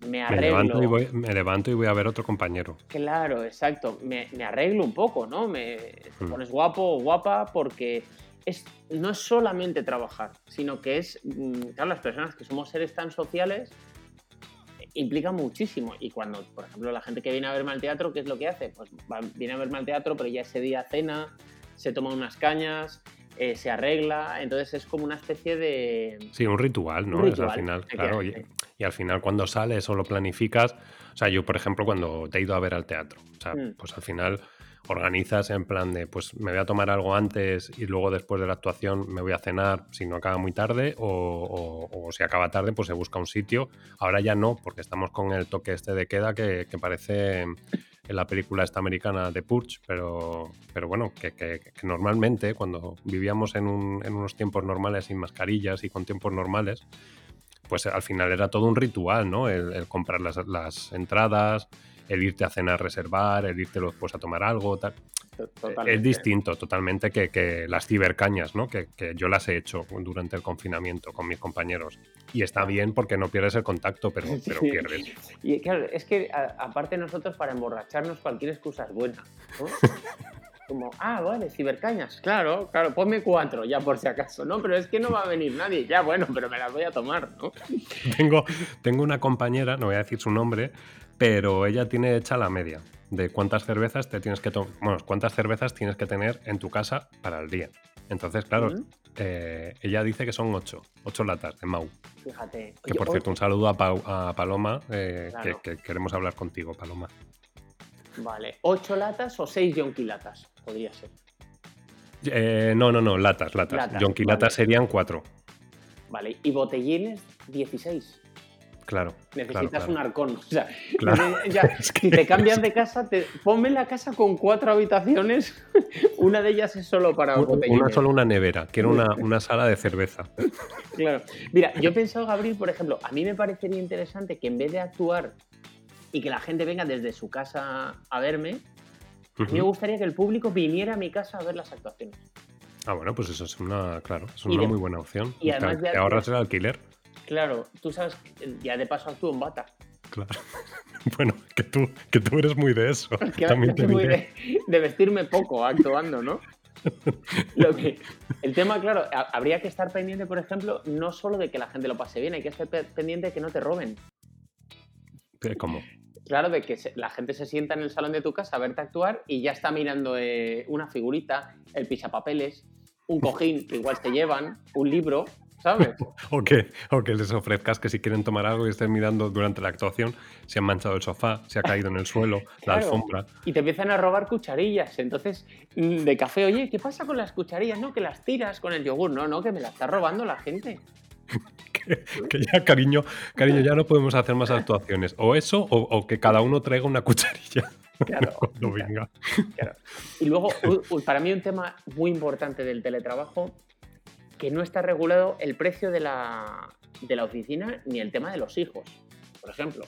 Speaker 8: me
Speaker 1: Me
Speaker 8: arreglo.
Speaker 1: levanto, y voy, me levanto y voy a ver otro compañero.
Speaker 8: Claro, exacto. Me, me arreglo un poco, ¿no? Me te
Speaker 1: Mm.
Speaker 8: pones guapo o guapa porque es, no es solamente trabajar, sino que es, mm, claro, las personas que somos seres tan sociales implica muchísimo. Y cuando, por ejemplo, la gente que viene a verme al teatro, ¿qué es lo que hace? Pues va- viene a verme al teatro, pero ya ese día cena, se toma unas cañas, eh, se arregla, entonces es como una especie de...
Speaker 1: Sí, un ritual, ¿no?
Speaker 8: Un
Speaker 1: Es al final, claro. Y al final cuando sales o lo planificas, o sea, yo por ejemplo cuando te he ido a ver al teatro, o sea,
Speaker 8: Mm.
Speaker 1: pues al final organizas en plan de, pues me voy a tomar algo antes y luego después de la actuación me voy a cenar si no acaba muy tarde o, si acaba tarde pues se busca un sitio. Ahora ya no, porque estamos con el toque este de queda que, parece en la película esta americana de Purge, pero, pero bueno, que, normalmente cuando vivíamos en, un- unos tiempos normales sin mascarillas y con tiempos normales, pues al final era todo un ritual, ¿no? El, comprar las entradas, el irte a cenar, reservar, el irte después a tomar algo, tal.
Speaker 8: Totalmente.
Speaker 1: Es distinto totalmente que, que las cibercañas, ¿no? Que, que yo las he hecho durante el confinamiento con mis compañeros. Y está bien porque no pierdes el contacto, pero, pierdes.
Speaker 8: Y claro, es que a- aparte nosotros para emborracharnos cualquier excusa es buena. ¿no? [LAUGHS] Como, ah, vale, cibercañas, claro, claro, ponme cuatro ya por si acaso, ¿no? Pero es que no va a venir nadie, ya bueno, pero me las voy a tomar, ¿no?
Speaker 1: Tengo, tengo una compañera, no voy a decir su nombre, pero ella tiene hecha la media de cuántas cervezas te tienes que tomar, bueno, cuántas cervezas tienes que tener en tu casa para el día. Entonces, claro, eh, ella dice que son ocho, ocho latas de Mau.
Speaker 8: Fíjate.
Speaker 1: Que por cierto, un saludo a, Paloma, eh,
Speaker 8: Claro.
Speaker 1: que, que queremos hablar contigo, Paloma.
Speaker 8: Vale, ¿ocho latas o seis yonki latas? Podría ser.
Speaker 1: Eh, no, no, no, latas, latas.
Speaker 8: Latas,
Speaker 1: Yonki
Speaker 8: vale.
Speaker 1: latas serían cuatro,
Speaker 8: Vale, y botellines, 16.
Speaker 1: Claro.
Speaker 8: Necesitas
Speaker 1: claro,
Speaker 8: un arcón. O sea,
Speaker 1: Claro. [LAUGHS]
Speaker 8: ya, [LAUGHS]
Speaker 1: Es que-
Speaker 8: si te cambias de casa, te, ponme la casa con cuatro habitaciones. [LAUGHS] Una de ellas es solo para
Speaker 1: Un-. Una solo una nevera, quiero una, una sala de cerveza.
Speaker 8: Claro. Mira, yo he pensado, Gabriel, por ejemplo, a mí me parecería interesante que en vez de actuar y que la gente venga desde su casa a verme, me gustaría que el público viniera a mi casa a ver las actuaciones.
Speaker 1: Ah, bueno, pues eso es una, claro, es una
Speaker 8: de-
Speaker 1: muy buena opción.
Speaker 8: y además
Speaker 1: te ahorras el alquiler.
Speaker 8: Claro, tú sabes, ya de paso actúo en bata.
Speaker 1: Claro. [LAUGHS] Bueno, que tú, que tú eres muy de eso. [LAUGHS]
Speaker 8: Que
Speaker 1: También [LAUGHS] te
Speaker 8: muy de, de vestirme poco actuando, ¿no? Lo que- el tema, claro, ha- habría que estar pendiente, por ejemplo, no solo de que la gente lo pase bien, hay que estar pe- pendiente de que no te roben.
Speaker 1: ¿Cómo?
Speaker 8: Claro, de que se- la gente se sienta en el salón de tu casa a verte actuar y ya está mirando eh, una figurita, el pisapapeles, un cojín que igual te llevan, un libro, ¿sabes? [LAUGHS]
Speaker 1: O que, o que les ofrezcas que si quieren tomar algo y estén mirando durante la actuación, se han manchado el sofá, se ha caído en el suelo, la [LAUGHS] alfombra.
Speaker 8: Y te empiezan a robar cucharillas. Entonces, mm, de café, oye, ¿qué pasa con las cucharillas? No, que las tiras con el yogur. No, no, que me la está robando la gente. [LAUGHS]
Speaker 1: Que, que ya, cariño, cariño, ya no podemos hacer más actuaciones. O eso, o, o que cada uno traiga una cucharilla
Speaker 8: Claro.
Speaker 1: cuando venga.
Speaker 8: Claro. Y luego, para mí un tema muy importante del teletrabajo, que no está regulado el precio de la, de la oficina ni el tema de los hijos, por ejemplo.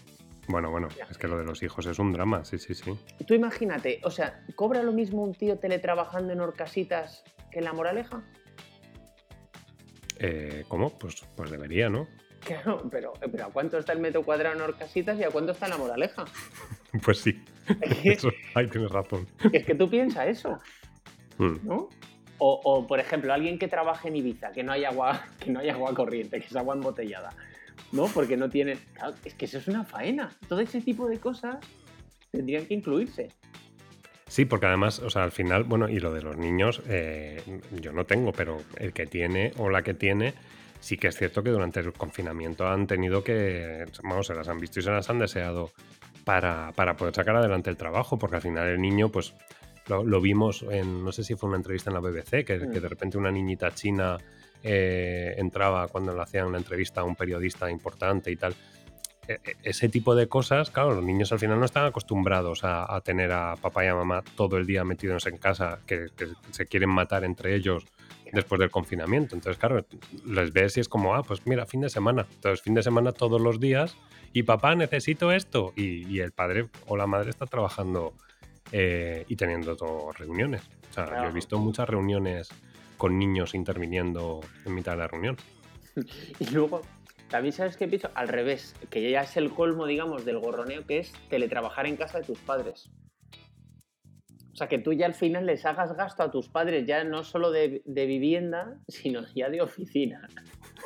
Speaker 1: Bueno, bueno, es que lo de los hijos es un drama, sí, sí, sí.
Speaker 8: Tú imagínate, o sea, ¿cobra lo mismo un tío teletrabajando en Orcasitas que en La Moraleja?
Speaker 1: Eh, ¿Cómo? Pues, pues debería, ¿no? [LAUGHS]
Speaker 8: Claro, pero, pero ¿a cuánto está el metro cuadrado en Orcasitas y a cuánto está en La Moraleja? [LAUGHS]
Speaker 1: Pues sí, [LAUGHS] eso, ahí tienes razón.
Speaker 8: es que tú piensas eso,
Speaker 1: Mm.
Speaker 8: ¿no? O, por ejemplo, alguien que trabaje en Ibiza, que no hay agua, [LAUGHS] que no hay agua corriente, que es agua embotellada, ¿no? Porque no tiene. Claro, es que eso es una faena. Todo ese tipo de cosas tendrían que incluirse.
Speaker 1: Sí, porque además, o sea, al final, bueno, y lo de los niños, eh, yo no tengo, pero el que tiene o la que tiene, sí que es cierto que durante el confinamiento han tenido que, vamos, se las han visto y se las han deseado para, para poder sacar adelante el trabajo, porque al final el niño, pues, lo, lo vimos en, no sé si fue una entrevista en la BBC, que,
Speaker 8: Mm.
Speaker 1: que de repente una niñita china eh, entraba cuando le hacían una entrevista a un periodista importante y tal. E- e- Ese tipo de cosas, claro, los niños al final no están acostumbrados a, a tener a papá y a mamá todo el día metidos en casa, que, que se quieren matar entre ellos después del confinamiento. Entonces, claro, les ves y es como, ah, pues mira, fin de semana. Entonces, fin de semana todos los días y papá, necesito esto. Y, y el padre o la madre está trabajando eh, y teniendo todo reuniones. O sea, yo he visto muchas reuniones con niños interviniendo en mitad de la reunión. [LAUGHS]
Speaker 8: Y luego, también sabes qué pienso, al revés, que ya es el colmo, digamos, del gorroneo, que es teletrabajar en casa de tus padres. O sea, que tú ya al final les hagas gasto a tus padres, ya no solo de, de vivienda, sino ya de oficina.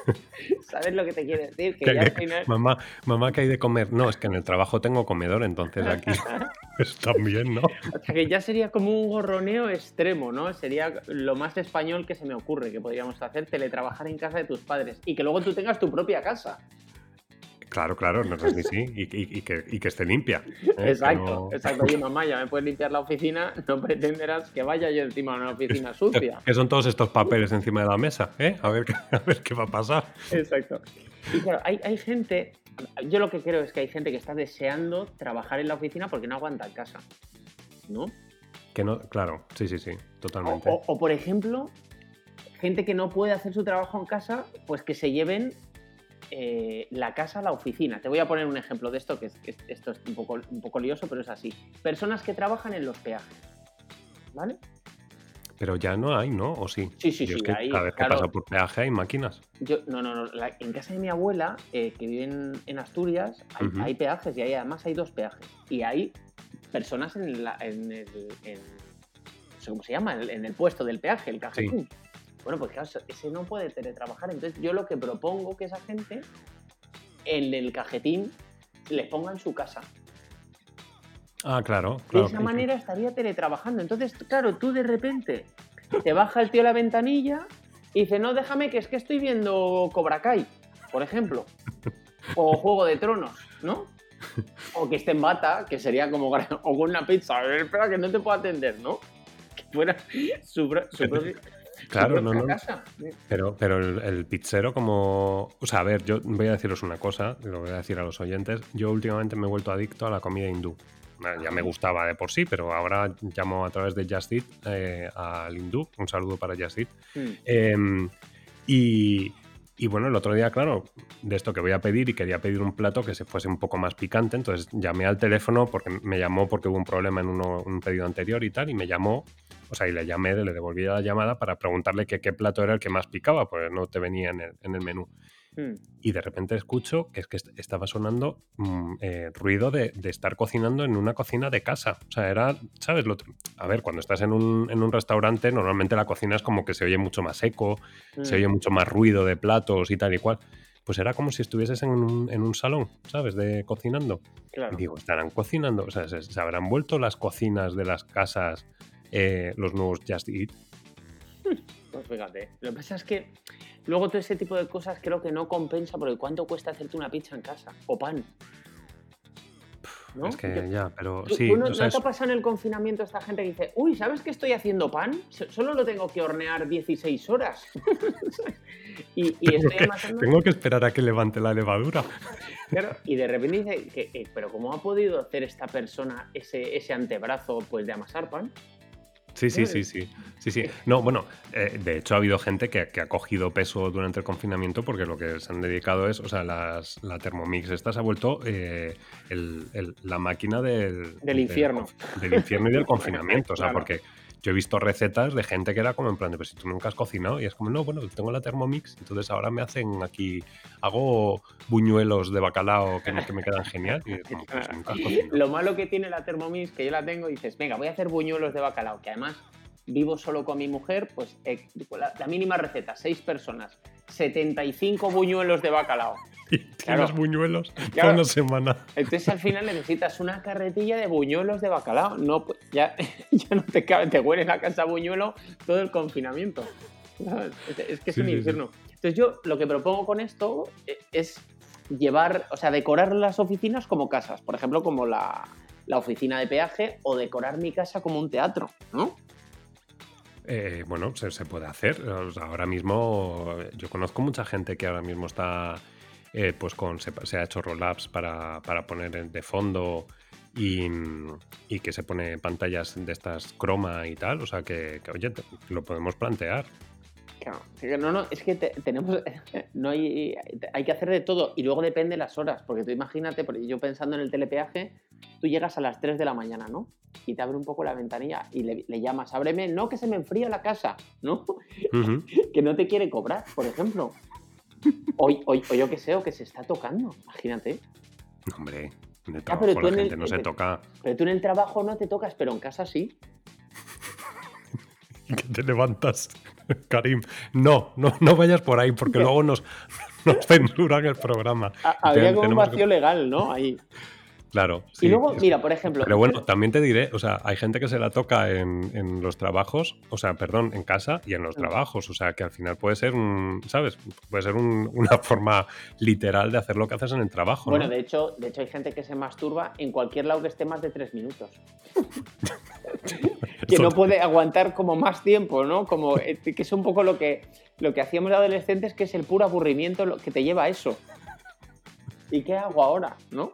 Speaker 8: [LAUGHS] ¿Sabes lo que te quiero decir? Que ya al final...
Speaker 1: Mamá, mamá, que hay de comer? No, es que en el trabajo tengo comedor, entonces aquí [LAUGHS] [LAUGHS] pues también, ¿no?
Speaker 8: O sea, que ya sería como un gorroneo extremo, ¿no? Sería lo más español que se me ocurre que podríamos hacer, teletrabajar en casa de tus padres y que luego tú tengas tu propia casa.
Speaker 1: Claro, claro, no es ni sí, y, y- y que, y que esté limpia. ¿eh? Que
Speaker 8: Exacto,
Speaker 1: no-
Speaker 8: exacto. Oye, mamá, ya me puedes limpiar la oficina, no pretenderás que vaya yo encima de una oficina sucia.
Speaker 1: ¿Qué son todos estos papeles encima de la mesa? ¿eh? A, ver, qué- [LAUGHS] a ver qué va a pasar.
Speaker 8: Exacto. Y claro, hay, hay gente, yo lo que creo es que hay gente que está deseando trabajar en la oficina porque no aguanta en casa, ¿no?
Speaker 1: Que no, claro, sí, sí, sí,
Speaker 8: O,
Speaker 1: totalmente.
Speaker 8: o- o, por ejemplo, gente que no puede hacer su trabajo en casa, pues que se lleven eh, la casa a la oficina. Te voy a poner un ejemplo de esto, que, es- que esto es un poco, un poco lioso, pero es así. Personas que trabajan en los peajes. ¿vale?
Speaker 1: Pero ya no hay, ¿no? ¿O sí?
Speaker 8: Sí, sí,
Speaker 1: Yo es
Speaker 8: sí,
Speaker 1: que
Speaker 8: hay,
Speaker 1: cada vez
Speaker 8: claro.
Speaker 1: que pasa por peaje hay máquinas.
Speaker 8: Yo, no, no, no. la- en casa de mi abuela, eh, que vive en, en Asturias, hay, peajes y hay, además hay dos peajes. Y hay personas en, la, en el. en- no sé cómo se llama, en el, en el puesto del peaje, el cajetín. Bueno, pues claro, ese no puede teletrabajar. Entonces, yo lo que propongo que esa gente en el cajetín les ponga en su casa.
Speaker 1: Ah, claro.
Speaker 8: De
Speaker 1: claro.
Speaker 8: esa manera estaría teletrabajando. Entonces, claro, tú de repente te baja el tío a la ventanilla y dice, no, déjame que es que estoy viendo Cobra Kai, por ejemplo. O Juego de Tronos, ¿no? O que esté en bata, que sería como... O con una pizza. A ver, espera, que no te puedo atender, ¿no? Que fuera su, su propia, su
Speaker 1: Claro, no, no.
Speaker 8: casa.
Speaker 1: Pero, pero el, el pizzero como... O sea, a ver, yo voy a deciros una cosa, lo voy a decir a los oyentes. Yo últimamente me he vuelto adicto a la comida hindú. Eh, Ya me gustaba de por sí, pero ahora llamo a través de Just Eat eh, al hindú. Un saludo para Just Eat.
Speaker 8: Mm.
Speaker 1: Em, y, y bueno, el otro día, claro, de esto que voy a pedir y quería pedir un plato que se fuese un poco más picante, entonces llamé al teléfono porque me llamó porque hubo un problema en uno- un pedido anterior y tal, y me llamó, o sea, y le llamé, le devolví la llamada para preguntarle que qué plato era el que más picaba, pues no te venía en el, en el menú.
Speaker 8: Mm.
Speaker 1: Y de repente escucho que es que est- estaba sonando mm, eh, ruido de, de estar cocinando en una cocina de casa. O sea, era, ¿sabes? Lo, a ver, cuando estás en un, en un restaurante, normalmente la cocina es como que se oye mucho más eco, se
Speaker 8: Mm.
Speaker 1: oye mucho más ruido de platos y tal y cual. Pues era como si estuvieses en un, en un salón, ¿sabes? De cocinando.
Speaker 8: Claro.
Speaker 1: Y digo, estarán cocinando, o sea, se, se habrán vuelto las cocinas de las casas eh, los nuevos Just Eat.
Speaker 8: Pues fíjate. Lo que pasa es que luego todo ese tipo de cosas creo que no compensa porque ¿cuánto cuesta hacerte una pizza en casa? O pan. ¿No?
Speaker 1: Es que
Speaker 8: Yo-
Speaker 1: ya, pero
Speaker 8: ¿Tú,
Speaker 1: sí.
Speaker 8: tú no,
Speaker 1: o sea,
Speaker 8: no
Speaker 1: es-
Speaker 8: te ha pasado en el confinamiento esta gente que dice, uy, ¿sabes que estoy haciendo pan? So- Solo lo tengo que hornear 16 horas. [LAUGHS] y, y
Speaker 1: tengo,
Speaker 8: estoy
Speaker 1: que,
Speaker 8: amasando.
Speaker 1: tengo que esperar a que levante la levadura.
Speaker 8: Claro, y de repente dice, que, eh, pero ¿cómo ha podido hacer esta persona ese, ese antebrazo pues, de amasar pan?
Speaker 1: Sí, sí, sí, sí. Sí, sí. No, bueno, eh, de hecho ha habido gente que, que ha cogido peso durante el confinamiento porque lo que se han dedicado es, o sea, las, la Thermomix esta se ha vuelto eh, el- el- la máquina del,
Speaker 8: Del infierno.
Speaker 1: Del, infierno y del [LAUGHS] confinamiento. O sea,
Speaker 8: Claro.
Speaker 1: porque yo he visto recetas de gente que era como en plan de, pues si tú nunca has cocinado y es como, no, bueno, tengo la Thermomix, entonces ahora me hacen aquí, hago buñuelos de bacalao que, me- que me quedan genial y es como, pues nunca has [LAUGHS] cocinado.
Speaker 8: Lo malo que tiene la Thermomix, que yo la tengo, y dices, venga, voy a hacer buñuelos de bacalao, que además vivo solo con mi mujer, pues eh, la, la mínima receta, seis personas, 75 buñuelos de bacalao. [LAUGHS]
Speaker 1: Y tienes
Speaker 8: Claro.
Speaker 1: buñuelos
Speaker 8: Claro.
Speaker 1: una semana.
Speaker 8: Entonces al final necesitas una carretilla de buñuelos de bacalao. No, pues, ya, [LAUGHS] ya no te cabe, te huele la casa buñuelo todo el confinamiento. Es, que es
Speaker 1: Sí,
Speaker 8: un
Speaker 1: sí, sí.
Speaker 8: infierno. Entonces yo lo que propongo con esto eh, es llevar, o sea, decorar las oficinas como casas. Por ejemplo, como la, la oficina de peaje o decorar mi casa como un teatro, ¿no?
Speaker 1: Eh, bueno, se, puede hacer. Ahora mismo yo conozco mucha gente que ahora mismo está, eh, pues con, se, se ha hecho roll-ups para, para poner de fondo y, y que se pone pantallas de estas croma y tal. O sea que, oye, lo podemos plantear.
Speaker 8: Claro, no, no, es que te- tenemos, [LAUGHS] no hay, hay que hacer de todo y luego depende las horas, porque tú imagínate, porque yo pensando en el telepeaje, tú llegas a las 3 de la mañana, ¿no? Y te abre un poco la ventanilla y le, le llamas, ábreme, no, que se me enfría la casa, ¿no? [LAUGHS] Que no te quiere cobrar, por ejemplo. O, o- o yo que sé, o que se está tocando, imagínate.
Speaker 1: Hombre, trabajo
Speaker 8: pero
Speaker 1: la
Speaker 8: en el-
Speaker 1: gente no se toca.
Speaker 8: Pero tú en el trabajo no te tocas, pero en casa sí. [LAUGHS]
Speaker 1: Que te levantas, [LAUGHS] Karim. No, no, no vayas por ahí porque luego nos, [LAUGHS] nos censuran el programa.
Speaker 8: Ha- Habría como un
Speaker 1: que-
Speaker 8: vacío legal, ¿no? Ahí.
Speaker 1: Claro.
Speaker 8: y luego, mira, por ejemplo,
Speaker 1: Pero bueno, también te diré, o sea, hay gente que se la toca en, en los trabajos, o sea, perdón, en casa y en los
Speaker 8: Mm.
Speaker 1: trabajos, o sea, que al final puede ser un, ¿sabes? Puede ser un- una [LAUGHS] forma literal de hacer lo que haces en el trabajo,
Speaker 8: Bueno,
Speaker 1: ¿no?
Speaker 8: de hecho, de hecho hay gente que se masturba en cualquier lado que esté más de tres minutos. Que no puede aguantar como más tiempo, ¿no? Como eh, que es un poco lo que, lo que hacíamos de adolescentes, que es el puro aburrimiento lo que te lleva a eso. ¿Y qué hago ahora? ¿No?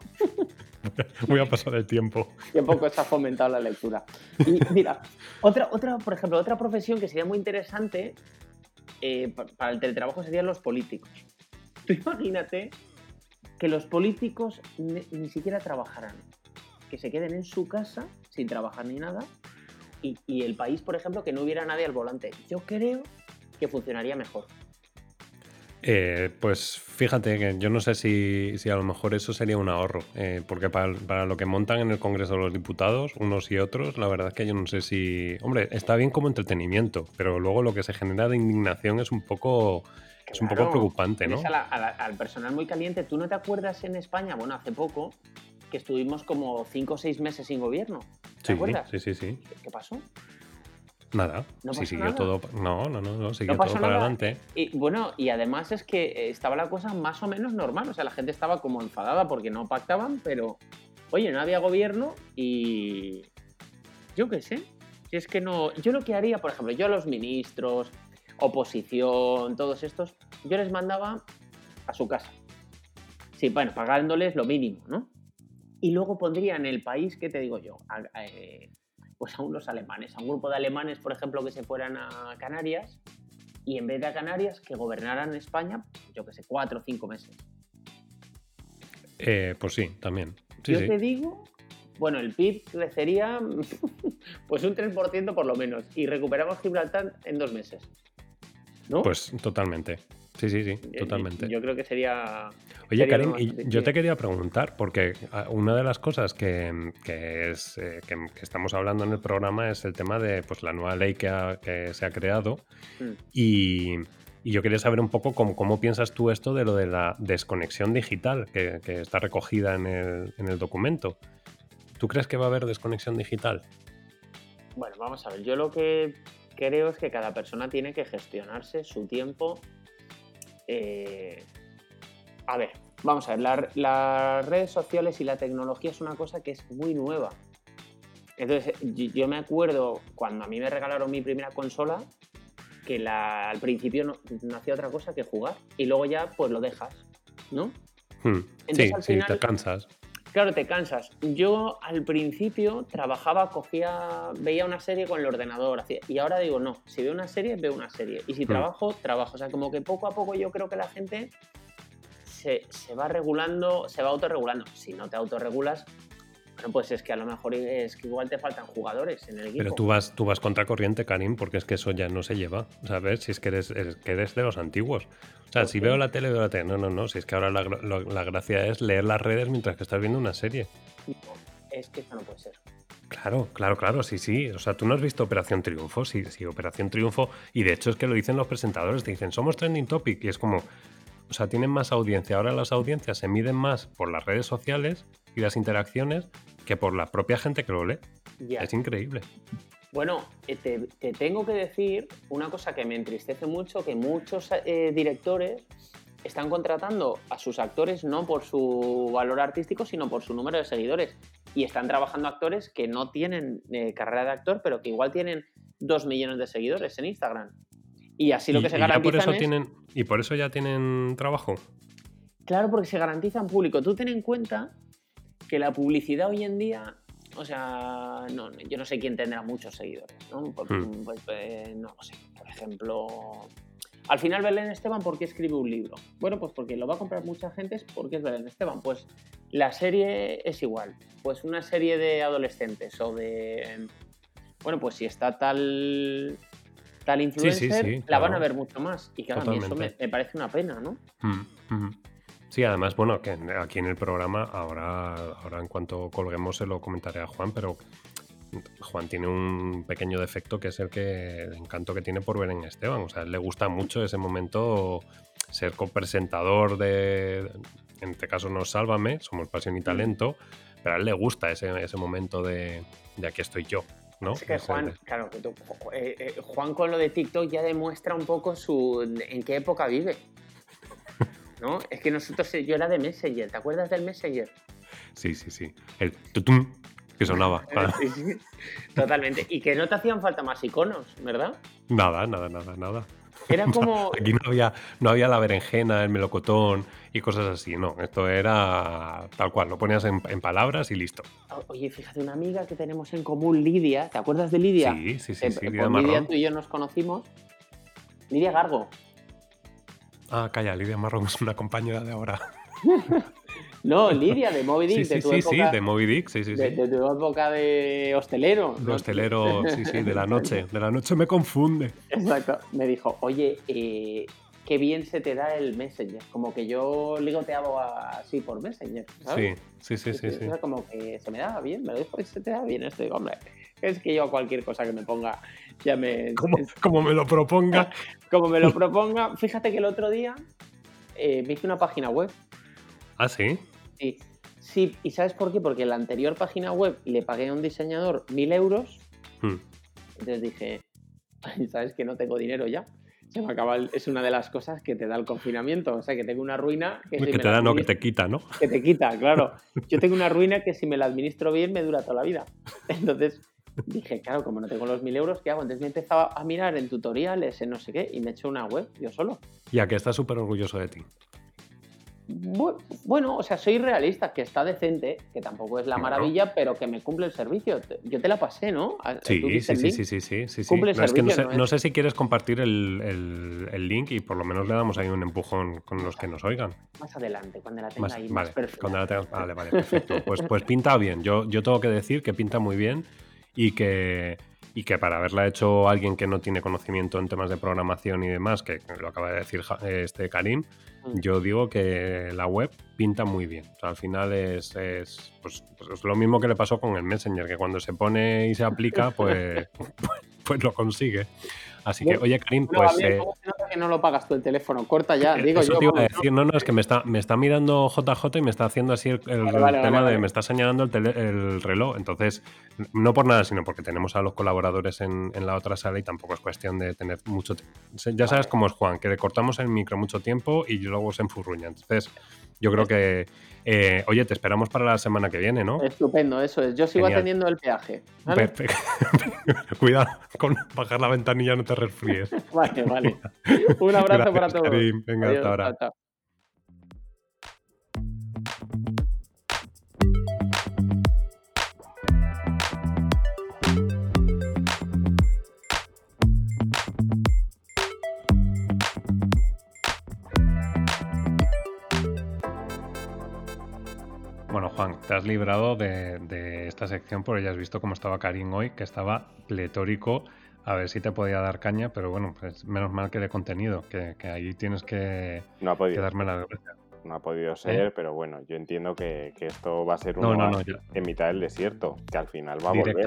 Speaker 8: [LAUGHS]
Speaker 1: Voy a pasar el tiempo.
Speaker 8: Y un poco se ha fomentado la lectura. Y mira, otra, otra, por ejemplo, otra profesión que sería muy interesante eh, pa- para el teletrabajo serían los políticos. Tú imagínate que los políticos ni, ni siquiera trabajaran, que se queden en su casa sin trabajar ni nada y, y el país, por ejemplo, que no hubiera nadie al volante. Yo creo que funcionaría mejor.
Speaker 1: Eh, pues fíjate que yo no sé si, si a lo mejor eso sería un ahorro, eh, porque para, para lo que montan en el Congreso de los Diputados, unos y otros, la verdad es que yo no sé si... Hombre, está bien como entretenimiento, pero luego lo que se genera de indignación es un poco, es un poco preocupante, ¿no?
Speaker 8: a la- a la- al personal muy caliente. ¿Tú no te acuerdas en España, bueno, hace poco, que estuvimos como cinco o seis meses sin gobierno? ¿Te
Speaker 1: Sí,
Speaker 8: acuerdas?
Speaker 1: sí, sí, sí.
Speaker 8: ¿Qué, qué pasó?
Speaker 1: Nada.
Speaker 8: ¿No
Speaker 1: sí, siguió
Speaker 8: nada?
Speaker 1: todo. No, no, no, no, siguió todo para adelante.
Speaker 8: Y bueno, y además es que eh, estaba la cosa más o menos normal. O sea, la gente estaba como enfadada porque no pactaban, pero oye, no había gobierno y yo qué sé. Si es que no. Yo lo que haría, por ejemplo, yo a los ministros, oposición, todos estos, yo les mandaba a su casa. Sí, bueno, pagándoles lo mínimo, ¿no? Y luego pondría en el país, ¿qué te digo yo? A- a, eh, pues a unos alemanes, a un grupo de alemanes, por ejemplo, que se fueran a Canarias y en vez de a Canarias, que gobernaran España, yo que sé, cuatro o cinco meses.
Speaker 1: Eh, pues sí, también. Sí,
Speaker 8: yo
Speaker 1: sí.
Speaker 8: te digo, bueno, el PIB crecería [LAUGHS] pues un 3% por lo menos y recuperamos Gibraltar en dos meses. ¿No?
Speaker 1: Pues totalmente. Sí, sí, sí,
Speaker 8: Eh,
Speaker 1: totalmente.
Speaker 8: Yo creo que sería...
Speaker 1: Oye,
Speaker 8: sería
Speaker 1: Karim, y yo te quería preguntar, porque ah, una de las cosas que, que es, eh, que, que estamos hablando en el programa es el tema de pues, la nueva ley que, ha- que se ha creado.
Speaker 8: Mm.
Speaker 1: Y, y yo quería saber un poco cómo, cómo piensas tú esto de lo de la desconexión digital que, que está recogida en el, en el documento. ¿Tú crees que va a haber desconexión digital?
Speaker 8: Bueno, vamos a ver, yo lo que creo es que cada persona tiene que gestionarse su tiempo. Eh, A ver, vamos a ver, la- las redes sociales y la tecnología es una cosa que es muy nueva. Entonces, yo, me acuerdo cuando a mí me regalaron mi primera consola, que la- al principio no, no hacía otra cosa que jugar y luego ya pues lo dejas, ¿no?
Speaker 1: Hmm,
Speaker 8: Entonces,
Speaker 1: sí,
Speaker 8: al
Speaker 1: sí, te cansas.
Speaker 8: Claro, te cansas. Yo al principio trabajaba, cogía, veía una serie con el ordenador, hacía- y ahora digo, no, si veo una serie, veo una serie. Y si
Speaker 1: Hmm.
Speaker 8: trabajo, trabajo. O sea, como que poco a poco yo creo que la gente se, se va regulando, se va autorregulando. Si no te autorregulas, bueno, pues es que a lo mejor es que igual te faltan jugadores en el equipo.
Speaker 1: Pero tú vas, tú vas contra corriente, Karim, porque es que eso ya no se lleva. ¿Sabes? Si es que eres, eres- que eres de los antiguos. O sea,
Speaker 8: ¿Por
Speaker 1: si
Speaker 8: qué?
Speaker 1: veo la tele, veo la tele. No, no, no. Si es que ahora la, la gracia es leer las redes mientras que estás viendo una serie.
Speaker 8: Es que esto no puede ser.
Speaker 1: Claro, claro, claro, sí, sí. O sea, tú no has visto Operación Triunfo, sí, sí, Operación Triunfo. Y de hecho es que lo dicen los presentadores, te dicen, somos trending topic. Y es como, o sea, tienen más audiencia. Ahora las audiencias se miden más por las redes sociales y las interacciones que por la propia gente que lo lee. Es increíble.
Speaker 8: Bueno, eh, te, te tengo que decir una cosa que me entristece mucho, que muchos eh, directores están contratando a sus actores no por su valor artístico, sino por su número de seguidores. Y están trabajando actores que no tienen eh, carrera de actor, pero que igual tienen dos millones de seguidores en Instagram. Y así lo
Speaker 1: Y-
Speaker 8: que se
Speaker 1: ya por
Speaker 8: garantizan
Speaker 1: eso
Speaker 8: es...
Speaker 1: tienen Y por eso ya tienen trabajo.
Speaker 8: Claro, porque se garantizan público. Tú ten en cuenta que la publicidad hoy en día, o sea, no, yo no sé quién tendrá muchos seguidores, ¿no? Pues,
Speaker 1: Hmm.
Speaker 8: pues, eh, no lo sé. Por ejemplo, al final Belén Esteban, ¿por qué escribe un libro? Bueno, pues porque lo va a comprar mucha gente, porque es Belén Esteban. Pues la serie es igual. Pues una serie de adolescentes o de... Bueno, pues si está tal tal
Speaker 1: sí,
Speaker 8: influencer,
Speaker 1: sí,
Speaker 8: la van a ver mucho más. Y claro, a mí eso me, parece una pena, ¿no?
Speaker 1: Mm, ujú. Sí, además, bueno, que aquí en el programa, ahora, ahora en cuanto colguemos se lo comentaré a Juan, pero Juan tiene un pequeño defecto que es el que el encanto que tiene por ver en Esteban. O sea, le gusta mucho ese momento ser copresentador de. En este caso no Sálvame, somos Pasión y Talento, pero a él le gusta ese, ese momento de, de aquí estoy yo. ¿No?
Speaker 8: Es que Juan, claro, que tú- eh, eh, Juan con lo de TikTok ya demuestra un poco su en qué época vive. [LAUGHS] ¿No? Es que nosotros, eh, yo era de Messenger, ¿te acuerdas del Messenger?
Speaker 1: Sí, sí, sí. El tutum que sonaba. [LAUGHS]
Speaker 8: Sí, sí, Totalmente. Y que no te hacían falta más iconos, ¿verdad?
Speaker 1: Nada, nada, nada, nada.
Speaker 8: Era [LAUGHS] como.
Speaker 1: Aquí no había, no había la berenjena, el melocotón y cosas así, no. Esto era tal cual, lo ponías en, en palabras y listo.
Speaker 8: Oye, fíjate, una amiga que tenemos en común, Lidia, ¿te acuerdas de Lidia?
Speaker 1: Sí, sí, sí,
Speaker 8: Eh,
Speaker 1: sí,
Speaker 8: con
Speaker 1: Lidia
Speaker 8: Lidia tú y yo nos conocimos. Lidia Gargo.
Speaker 1: Ah, calla, Lidia Marrón es una compañera de ahora. [LAUGHS]
Speaker 8: No, Lidia, de Moby Dick,
Speaker 1: Sí, sí,
Speaker 8: de tu
Speaker 1: sí,
Speaker 8: época,
Speaker 1: sí, de Moby Dick, sí, sí,
Speaker 8: de,
Speaker 1: sí.
Speaker 8: de tu época de hostelero.
Speaker 1: De
Speaker 8: ¿no?
Speaker 1: hostelero, sí, sí, de la [LAUGHS] noche. De la noche me confunde.
Speaker 8: Exacto. Me dijo, oye, eh, qué bien se te da el Messenger. Como que yo ligoteaba así por Messenger, ¿sabes?
Speaker 1: Sí, sí, sí, sí, sí.
Speaker 8: Como que se me daba bien, me lo dijo, se te da bien esto. Digo, hombre, es que yo cualquier cosa que me ponga ya me... [LAUGHS]
Speaker 1: Como, como me lo proponga. [LAUGHS]
Speaker 8: como me lo proponga. Fíjate que el otro día eh, me hice una página web.
Speaker 1: Ah, sí.
Speaker 8: Sí, sí, ¿y sabes por qué? Porque la anterior página web le pagué a un diseñador mil euros.
Speaker 1: Hmm.
Speaker 8: Entonces dije, "Ay, ¿sabes que no tengo dinero ya? Se me acaba el- es una de las cosas que te da el confinamiento. O sea, que tengo una ruina que, si
Speaker 1: Que
Speaker 8: me
Speaker 1: te da, no, que te quita, ¿no?
Speaker 8: que te quita, claro. [LAUGHS] Yo tengo una ruina que si me la administro bien me dura toda la vida. Entonces dije, claro, como no tengo los mil euros, ¿qué hago? Entonces me empezaba a mirar en tutoriales, en no sé qué, y me he hecho una web yo solo.
Speaker 1: Ya que estás súper orgulloso de ti.
Speaker 8: Bu- Bueno, o sea, soy realista, que está decente, que tampoco es la maravilla, pero que me cumple el servicio. Yo te la pasé, ¿no? A-
Speaker 1: Sí,
Speaker 8: ¿tú viste
Speaker 1: sí, sí, sí, sí, sí.
Speaker 8: Cumple el
Speaker 1: No, es que no sé,
Speaker 8: servicio, ¿no
Speaker 1: sé si quieres compartir el, el- el link y por lo menos le damos ahí un empujón con los que nos oigan.
Speaker 8: Más adelante, cuando la tenga
Speaker 1: Más-
Speaker 8: ahí
Speaker 1: vale,
Speaker 8: más
Speaker 1: cuando la tengas- vale, vale, perfecto. Pues, pues pinta bien. Yo, yo tengo que decir que pinta muy bien y que, y que para haberla hecho alguien que no tiene conocimiento en temas de programación y demás, que lo acaba de decir este Karim,
Speaker 8: Mm.
Speaker 1: yo digo que la web pinta muy bien. O sea, al final es, es, pues, pues es lo mismo que le pasó con el Messenger, que cuando se pone y se aplica, pues, [LAUGHS] pues, pues lo consigue. Así que, oye, Karim,
Speaker 8: Bueno,
Speaker 1: pues... Eh,
Speaker 8: ¿cómo se nota que no lo pagas tú el teléfono? Corta ya, digo
Speaker 1: eso
Speaker 8: yo.
Speaker 1: te iba a decir, no, no, es que me está, me está mirando JJ y me está haciendo así el, el
Speaker 8: Vale, vale,
Speaker 1: tema
Speaker 8: vale,
Speaker 1: de, me está señalando el, tele- el reloj. Entonces, no por nada, sino porque tenemos a los colaboradores en, en la otra sala y tampoco es cuestión de tener mucho tiempo. Ya sabes cómo es Juan, que le cortamos el micro mucho tiempo y luego se enfurruña. Entonces, yo creo que, eh, oye, te esperamos para la semana que viene, ¿no?
Speaker 8: Estupendo, eso es. Yo sigo
Speaker 1: Genial.
Speaker 8: atendiendo el peaje. ¿vale?
Speaker 1: Perfecto. [LAUGHS] Cuidado con bajar la ventanilla, no te resfríes. [LAUGHS]
Speaker 8: Vale, vale. [LAUGHS] Un abrazo para todos.
Speaker 1: Karim. Venga,
Speaker 8: Adiós,
Speaker 1: hasta ahora. Juan, te has librado de, de esta sección porque ya has visto cómo estaba Karim hoy, que estaba pletórico. A ver si te podía dar caña, pero bueno, pues menos mal que de contenido, que, que ahí tienes que,
Speaker 3: No ha
Speaker 1: que
Speaker 3: podido,
Speaker 1: darme la derecha.
Speaker 3: no ha podido ser, pero bueno, yo entiendo que, que esto va a ser un
Speaker 1: No, no, no,
Speaker 3: oasis
Speaker 1: ya.
Speaker 3: en mitad del desierto, que al final va a volver.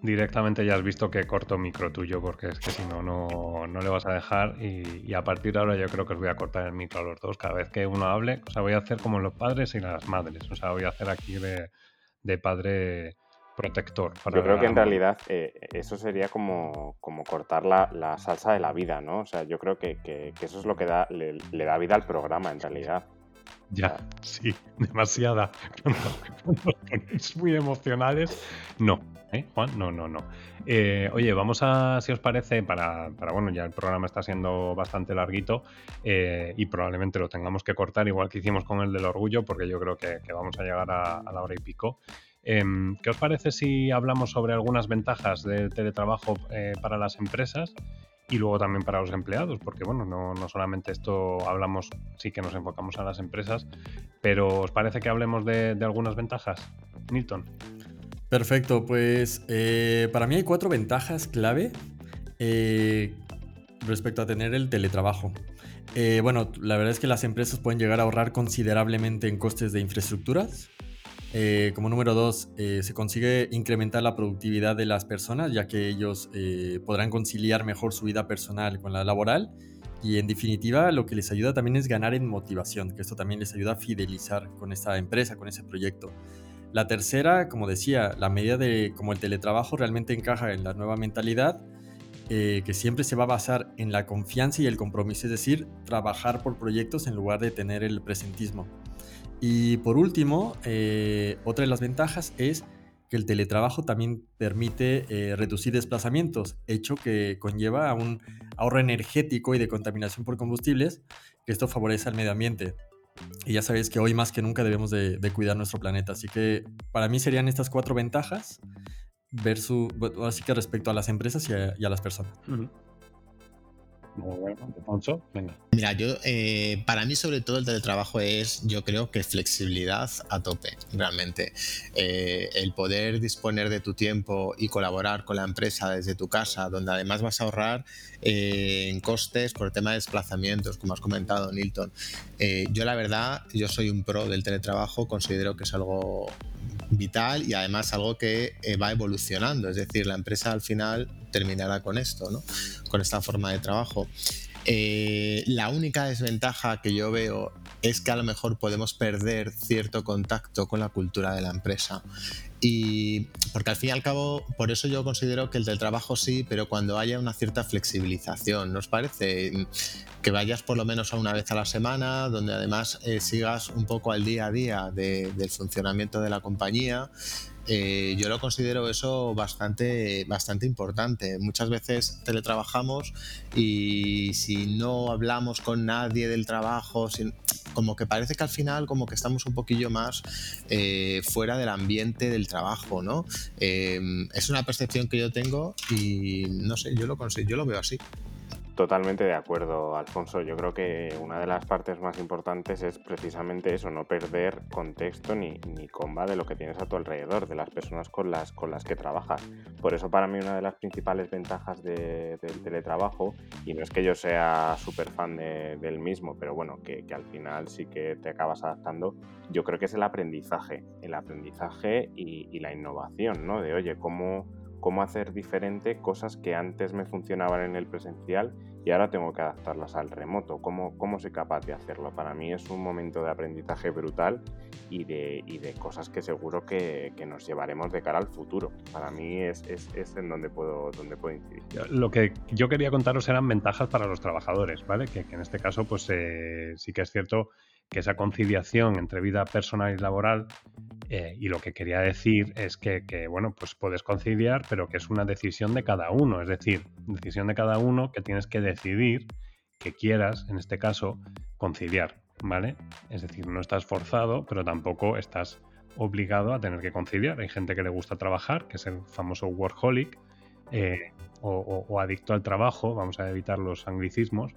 Speaker 1: Directamente, ya has visto que corto micro tuyo, porque es que si no, no, no le vas a dejar. Y, y a partir de ahora yo creo que os voy a cortar el micro a los dos. Cada vez que uno hable, o sea, voy a hacer como los padres y las madres. O sea, voy a hacer aquí de, de padre protector. para
Speaker 3: Yo creo que en realidad eh, eso sería como, como cortar la, la salsa de la vida, ¿no? O sea, yo creo que, que- que eso es lo que da, le, le da vida al programa en realidad.
Speaker 1: Ya, sí, [LAUGHS] demasiada. [LAUGHS] Cuando, cuando os ponéis muy emocionales, no, ¿eh, Juan? No, no, no. Eh, oye, vamos a, si os parece, para, para, bueno, ya el programa está siendo bastante larguito eh, y probablemente lo tengamos que cortar, igual que hicimos con el del orgullo, porque yo creo que, que vamos a llegar a, a la hora y pico. Em, ¿Qué os parece si hablamos sobre algunas ventajas del teletrabajo eh, para las empresas y luego también para los empleados? Porque bueno, no, no solamente esto hablamos, sí que nos enfocamos a las empresas, pero ¿os parece que hablemos de, de algunas ventajas? Newton.
Speaker 4: Perfecto, pues eh, para mí hay cuatro ventajas clave eh, respecto a tener el teletrabajo. Eh, bueno, la verdad es que las empresas pueden llegar a ahorrar considerablemente en costes de infraestructuras. Eh, como número dos, eh, se consigue incrementar la productividad de las personas, ya que ellos eh, podrán conciliar mejor su vida personal con la laboral. Y en definitiva, lo que les ayuda también es ganar en motivación, que esto también les ayuda a fidelizar con esta empresa, con ese proyecto. La tercera, como decía, la medida de como el teletrabajo realmente encaja en la nueva mentalidad, que siempre se va a basar en la confianza y el compromiso, es decir, trabajar por proyectos en lugar de tener el presentismo. Y por último, eh, otra de las ventajas es que el teletrabajo también permite eh, reducir desplazamientos, hecho que conlleva a un ahorro energético y de contaminación por combustibles, que esto favorece al medio ambiente. Y ya sabéis que hoy más que nunca debemos de, cuidar nuestro planeta. Así que para mí serían estas cuatro ventajas así que respecto a las empresas y a las personas.
Speaker 6: Mira, yo, eh, para mí sobre todo el teletrabajo es, yo creo que flexibilidad a tope, realmente. Eh, el poder disponer de tu tiempo y colaborar con la empresa desde tu casa, donde además vas a ahorrar eh, en costes por el tema de desplazamientos, como has comentado, Nilton. yo la verdad, yo soy un pro del teletrabajo, considero que es algo vital y además algo que va evolucionando, es decir, la empresa al final terminará con esto, con esta forma de trabajo. Eh, la única desventaja que yo veo es que a lo mejor podemos perder cierto contacto con la cultura de la empresa. Y porque al fin y al cabo, por eso yo considero que el del trabajo sí, pero cuando haya una cierta flexibilización, ¿nos parece? Que vayas por lo menos a una vez a la semana, donde además eh, sigas un poco al día a día del funcionamiento de la compañía eh, yo lo considero eso bastante, bastante importante. Muchas veces teletrabajamos y si no hablamos con nadie del trabajo, como que parece que al final como que estamos un poquillo más eh, fuera del ambiente del trabajo, ¿no? Eh, es una percepción que yo tengo y no sé, yo lo, yo lo veo así.
Speaker 3: Totalmente de acuerdo, Alfonso. Yo creo que una de las partes más importantes es precisamente eso, no perder contexto ni, ni comba de lo que tienes a tu alrededor, de las personas con las, con las que trabajas. Por eso para mí una de las principales ventajas del teletrabajo, y no es que yo sea súper fan del mismo, pero bueno, que, al final sí que te acabas adaptando, yo creo que es el aprendizaje, el aprendizaje y, y la innovación, ¿no? De, oye, ¿cómo cómo hacer diferente cosas que antes me funcionaban en el presencial y ahora tengo que adaptarlas al remoto. ¿Cómo, cómo soy capaz de hacerlo? Para mí es un momento de aprendizaje brutal y de, y de cosas que seguro que, que, nos llevaremos de cara al futuro. Para mí es, es, es, en donde puedo, donde puedo incidir.
Speaker 1: Lo que yo quería contaros eran ventajas para los trabajadores, ¿vale? Que, en este caso pues eh, sí que es cierto que esa conciliación entre vida personal y laboral, eh, y lo que quería decir es que, bueno, pues puedes conciliar, pero que es una decisión de cada uno, es decir, decisión de cada uno que tienes que decidir que quieras, en este caso, conciliar, ¿vale? Es decir, no estás forzado, pero tampoco estás obligado a tener que conciliar. Hay gente que le gusta trabajar, que es el famoso workaholic, eh, o adicto al trabajo, vamos a evitar los anglicismos,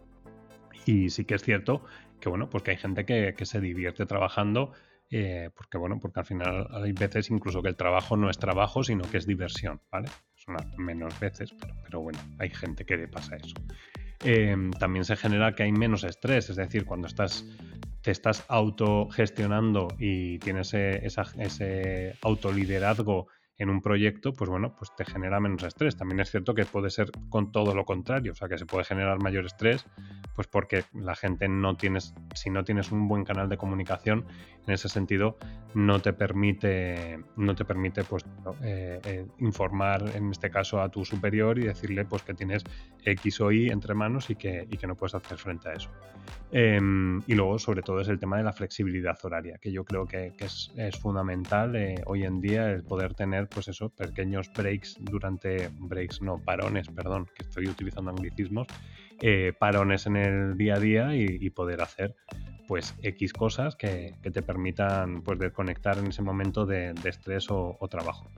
Speaker 1: y sí que es cierto que bueno, pues que hay gente que, se divierte trabajando, eh, porque bueno, porque al final hay veces incluso que el trabajo no es trabajo, sino que es diversión, ¿vale? Son menos veces, pero, bueno, hay gente que le pasa eso. Em, también se genera que hay menos estrés, es decir, cuando estás te estás autogestionando y tienes ese, ese autoliderazgo en un proyecto, pues bueno, pues te genera menos estrés. También es cierto que puede ser con todo lo contrario, o sea, que se puede generar mayor estrés, pues porque la gente no tienes, si no tienes un buen canal de comunicación, en ese sentido, no te permite, no te permite, pues, eh, eh, informar, en este caso, a tu superior y decirle, pues, que tienes X o Y entre manos y que, y que no puedes hacer frente a eso. Em, y luego, sobre todo, es el tema de la flexibilidad horaria, que yo creo que, es, es, fundamental eh, hoy en día el poder tener pues eso, pequeños breaks durante, breaks no, parones, perdón, que estoy utilizando anglicismos, eh, parones en el día a día y, poder hacer pues X cosas que, te permitan pues desconectar en ese momento de, estrés o, trabajo.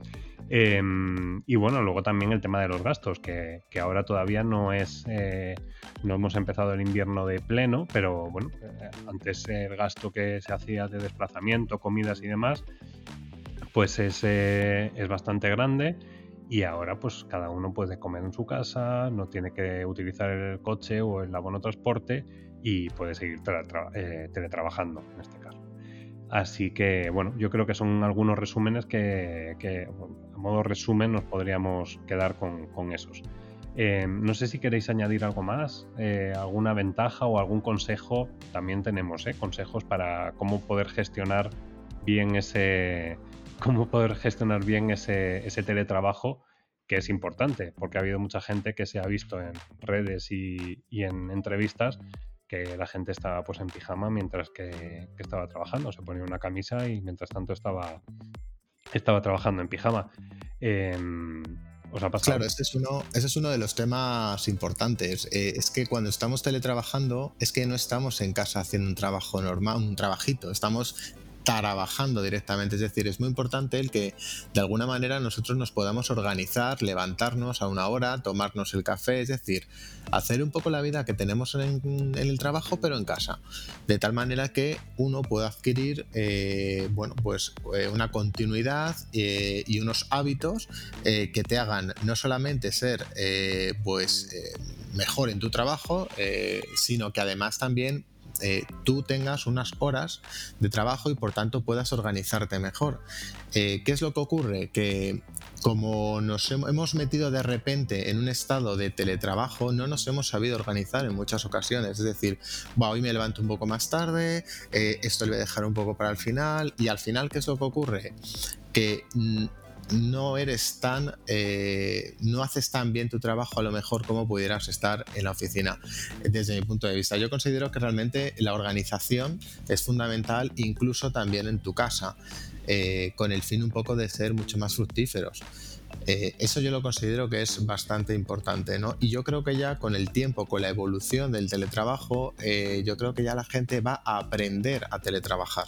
Speaker 1: Em, y bueno, luego también el tema de los gastos, que, ahora todavía no es, eh, no hemos empezado el invierno de pleno, pero bueno, eh, antes el gasto que se hacía de desplazamiento, comidas y demás, pues es, es bastante grande y ahora pues cada uno puede comer en su casa, no tiene que utilizar el coche o el abono transporte y puede seguir eh, teletrabajando en este caso. Así que bueno, yo creo que son algunos resúmenes que, a modo resumen nos podríamos quedar con, esos. Eh, no sé si queréis añadir algo más, eh, alguna ventaja o algún consejo. También tenemos consejos para cómo poder gestionar bien ese, cómo poder gestionar bien ese, teletrabajo que es importante, porque ha habido mucha gente que se ha visto en redes y, en entrevistas que la gente estaba pues en pijama mientras que, estaba trabajando, se ponía una camisa y mientras tanto estaba, estaba trabajando en pijama. Em, ¿Os ha pasado?
Speaker 6: Claro, ese es uno, de los temas importantes. Eh, es que cuando estamos teletrabajando, es que no estamos en casa haciendo un trabajo normal, un trabajito, estamos trabajando directamente. Es decir, es muy importante el que de alguna manera nosotros nos podamos organizar, levantarnos a una hora, tomarnos el café, es decir, hacer un poco la vida que tenemos en, el trabajo, pero en casa. De tal manera que uno pueda adquirir, eh, bueno, pues eh, una continuidad eh, y unos hábitos que te hagan no solamente ser, pues, mejor en tu trabajo, sino que además también tú tengas unas horas de trabajo y por tanto puedas organizarte mejor. Eh, ¿Qué es lo que ocurre? Que como nos hemos metido de repente en un estado de teletrabajo, no nos hemos sabido organizar en muchas ocasiones. Es decir, hoy me levanto un poco más tarde, eh, esto le voy a dejar un poco para el final, y al final, ¿qué es lo que ocurre? Que mm, no eres tan, eh, no haces tan bien tu trabajo a lo mejor como pudieras estar en la oficina, desde mi punto de vista. Yo considero que realmente la organización es fundamental incluso también en tu casa, eh, con el fin un poco de ser mucho más fructíferos. Eh, eso yo lo considero que es bastante importante, ¿no? Y yo creo que ya con el tiempo, con la evolución del teletrabajo, yo creo que ya la gente va a aprender a teletrabajar.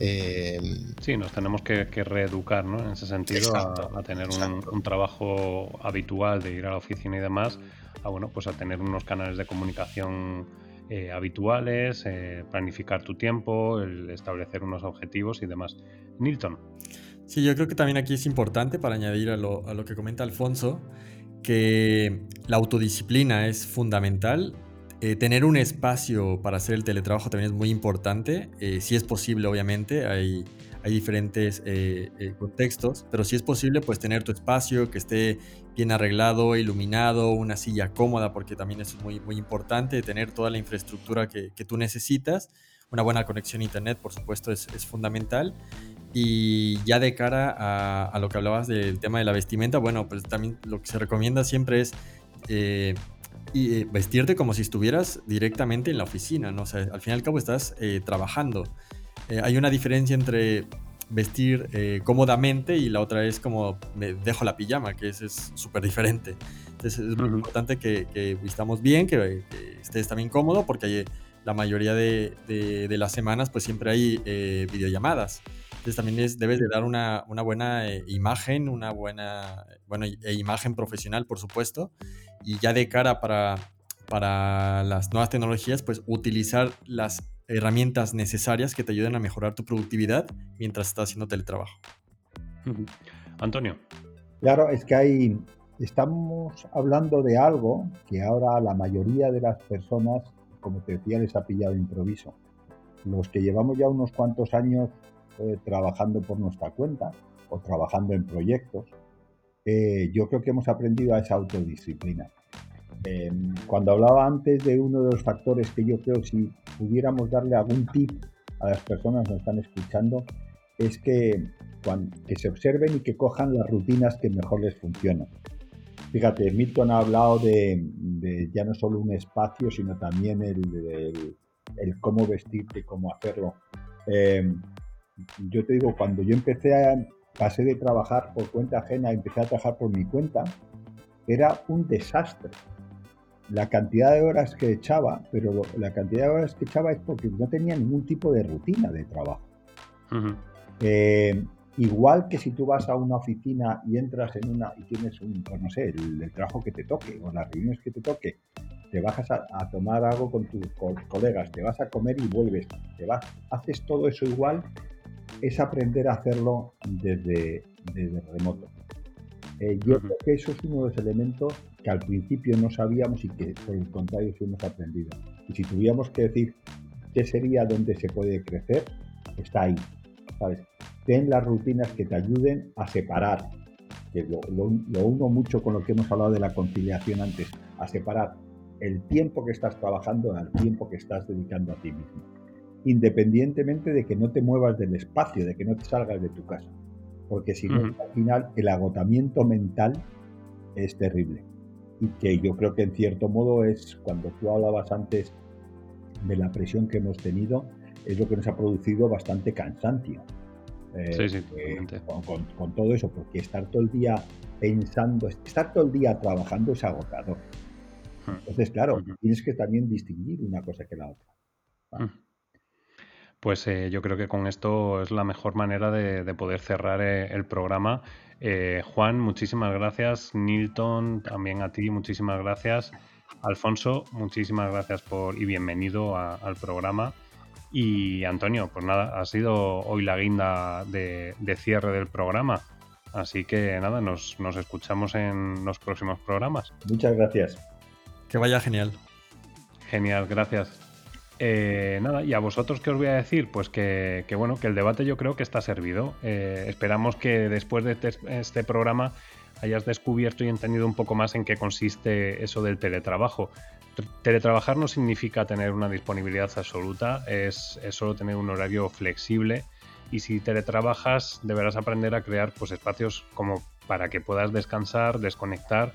Speaker 1: Eh, sí, nos tenemos que, reeducar ¿no? en ese sentido a, tener un, trabajo habitual de ir a la oficina y demás, a, bueno, pues a tener unos canales de comunicación eh, habituales, eh, planificar tu tiempo, el establecer unos objetivos y demás. Nilton.
Speaker 4: Sí, yo creo que también aquí es importante, para añadir a lo, a lo que comenta Alfonso, que la autodisciplina es fundamental eh, tener un espacio para hacer el teletrabajo también es muy importante. Eh, si es posible, obviamente, hay, hay diferentes eh, contextos, pero si es posible, pues tener tu espacio que esté bien arreglado, iluminado, una silla cómoda, porque también eso es muy, muy importante, tener toda la infraestructura que, que tú necesitas. Una buena conexión a Internet, por supuesto, es, es fundamental. Y ya de cara a, a, lo que hablabas del tema de la vestimenta, bueno, pues también lo que se recomienda siempre es y eh, vestirte como si estuvieras directamente en la oficina, ¿no? O sea, al fin y al cabo estás eh, trabajando. Eh, hay una diferencia entre vestir cómodamente y la otra es como me dejo la pijama, que es súper diferente. Entonces es muy importante que, que, vistamos bien, que, estés también cómodo, porque hay, la mayoría de, de, las semanas pues siempre hay videollamadas. Entonces también es, debes de dar una, una buena imagen, una buena bueno, e imagen profesional, por supuesto, y ya de cara para, para las nuevas tecnologías, pues utilizar las herramientas necesarias que te ayuden a mejorar tu productividad mientras estás haciendo teletrabajo.
Speaker 1: Antonio.
Speaker 5: Claro, es que hay, estamos hablando de algo que ahora la mayoría de las personas, como te decía, les ha pillado improviso. Los que llevamos ya unos cuantos años eh, trabajando por nuestra cuenta o trabajando en proyectos, eh, yo creo que hemos aprendido a esa autodisciplina. Em, cuando hablaba antes de uno de los factores que yo creo si pudiéramos darle algún tip a las personas que nos están escuchando, es que, que se observen y que cojan las rutinas que mejor les funcionan. Fíjate, Milton ha hablado de, ya no solo un espacio, sino también el, el, cómo vestirte, cómo hacerlo. Em, yo te digo, cuando yo empecé a, pasé de trabajar por cuenta ajena y empecé a trabajar por mi cuenta, era un desastre. La cantidad de horas que echaba, pero la cantidad de horas que echaba es porque no tenía ningún tipo de rutina de trabajo. Eh, igual que si tú vas a una oficina y entras en una y tienes un, pues no sé, el, trabajo que te toque o las reuniones que te toque, te bajas a, tomar algo con tus colegas, te vas a comer y vuelves, te vas, haces todo eso igual es aprender a hacerlo desde, desde remoto. Eh, yo creo que eso es uno de los elementos que al principio no sabíamos y que por el contrario sí hemos aprendido. Y si tuviéramos que decir qué sería donde se puede crecer, está ahí. ¿sabes? Ten las rutinas que te ayuden a separar, que lo, lo uno mucho con lo que hemos hablado de la conciliación antes, a separar el tiempo que estás trabajando al tiempo que estás dedicando a ti mismo independientemente de que no te muevas del espacio, de que no te salgas de tu casa. Porque si no, al final el agotamiento mental es terrible. Y que yo creo que en cierto modo es cuando tú hablabas antes de la presión que hemos tenido, es lo que nos ha producido bastante cansancio.
Speaker 1: Eh, sí, sí,
Speaker 5: eh, con, todo eso, porque estar todo el día pensando, estar todo el día trabajando es agotador. Entonces, claro, tienes que también distinguir una cosa que la otra.
Speaker 1: Pues eh, yo creo que con esto es la mejor manera de, poder cerrar eh, el programa. Eh, Juan, muchísimas gracias. Nilton, también a ti, muchísimas gracias. Alfonso, muchísimas gracias por y bienvenido al programa. Y Antonio, pues nada, ha sido hoy la guinda de, cierre del programa. Así que nada, nos, nos escuchamos en los próximos programas.
Speaker 5: Muchas gracias.
Speaker 4: Que vaya genial.
Speaker 1: Genial, gracias. Eh, nada, y a vosotros qué os voy a decir, pues que, bueno, que el debate yo creo que está servido. Eh, esperamos que después de este, este, programa hayas descubierto y entendido un poco más en qué consiste eso del teletrabajo. Teletrabajar no significa tener una disponibilidad absoluta, es, solo tener un horario flexible y si teletrabajas deberás aprender a crear pues, espacios como para que puedas descansar, desconectar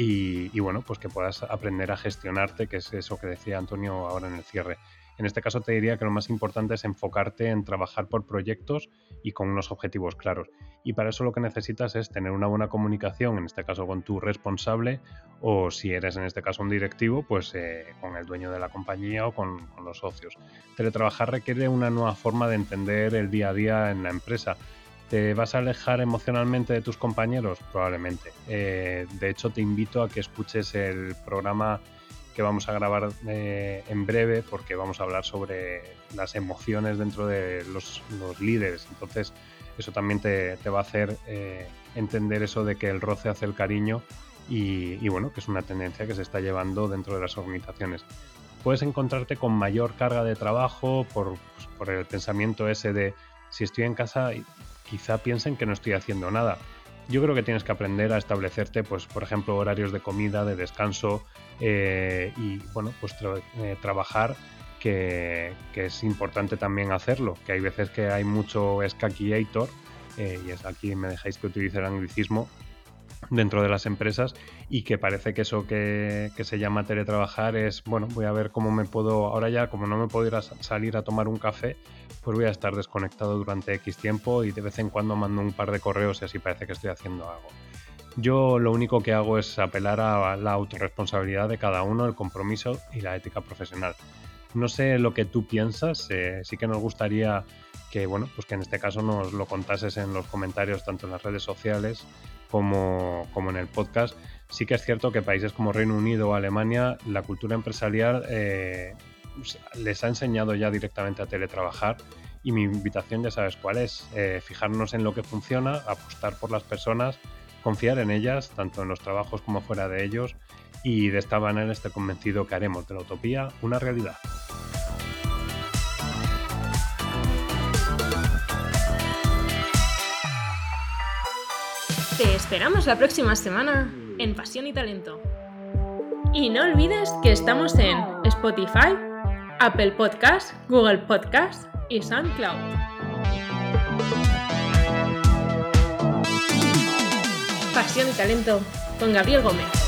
Speaker 1: y, bueno, pues que puedas aprender a gestionarte, que es eso que decía Antonio ahora en el cierre. En este caso te diría que lo más importante es enfocarte en trabajar por proyectos y con unos objetivos claros. Y para eso lo que necesitas es tener una buena comunicación, en este caso con tu responsable, o si eres en este caso un directivo, pues eh, con el dueño de la compañía o con, con los socios. Teletrabajar requiere una nueva forma de entender el día a día en la empresa ¿Te vas a alejar emocionalmente de tus compañeros? Probablemente. Eh, de hecho, te invito a que escuches el programa que vamos a grabar eh, en breve porque vamos a hablar sobre las emociones dentro de los, líderes. Entonces, eso también te, va a hacer eh, entender eso de que el roce hace el cariño y, bueno, que es una tendencia que se está llevando dentro de las organizaciones. Puedes encontrarte con mayor carga de trabajo por, pues, por el pensamiento ese de si estoy en casa quizá piensen que no estoy haciendo nada. Yo creo que tienes que aprender a establecerte, pues, por ejemplo, horarios de comida, de descanso eh, y, bueno, pues eh, trabajar, que, es importante también hacerlo, que hay veces que hay mucho escaquiator, eh, y es aquí me dejáis que utilice el anglicismo, dentro de las empresas y que parece que eso que, se llama teletrabajar es, bueno, voy a ver cómo me puedo, ahora ya como no me puedo ir a salir a tomar un café, pues voy a estar desconectado durante X tiempo y de vez en cuando mando un par de correos y así parece que estoy haciendo algo. Yo lo único que hago es apelar a la autorresponsabilidad de cada uno, el compromiso y la ética profesional. No sé lo que tú piensas, eh, sí que nos gustaría que, bueno, pues que en este caso nos lo contases en los comentarios, tanto en las redes sociales como, en el podcast. Sí que es cierto que países como Reino Unido o Alemania, la cultura empresarial eh, les ha enseñado ya directamente a teletrabajar y mi invitación ya sabes cuál es, eh, fijarnos en lo que funciona, apostar por las personas, confiar en ellas, tanto en los trabajos como fuera de ellos, y de esta manera estoy convencido que haremos de la utopía una realidad.
Speaker 2: Te esperamos la próxima semana en Pasión y Talento. Y no olvides que estamos en Spotify, Apple Podcast, Google Podcast y SoundCloud. Pasión y Talento con Gabriel Gómez.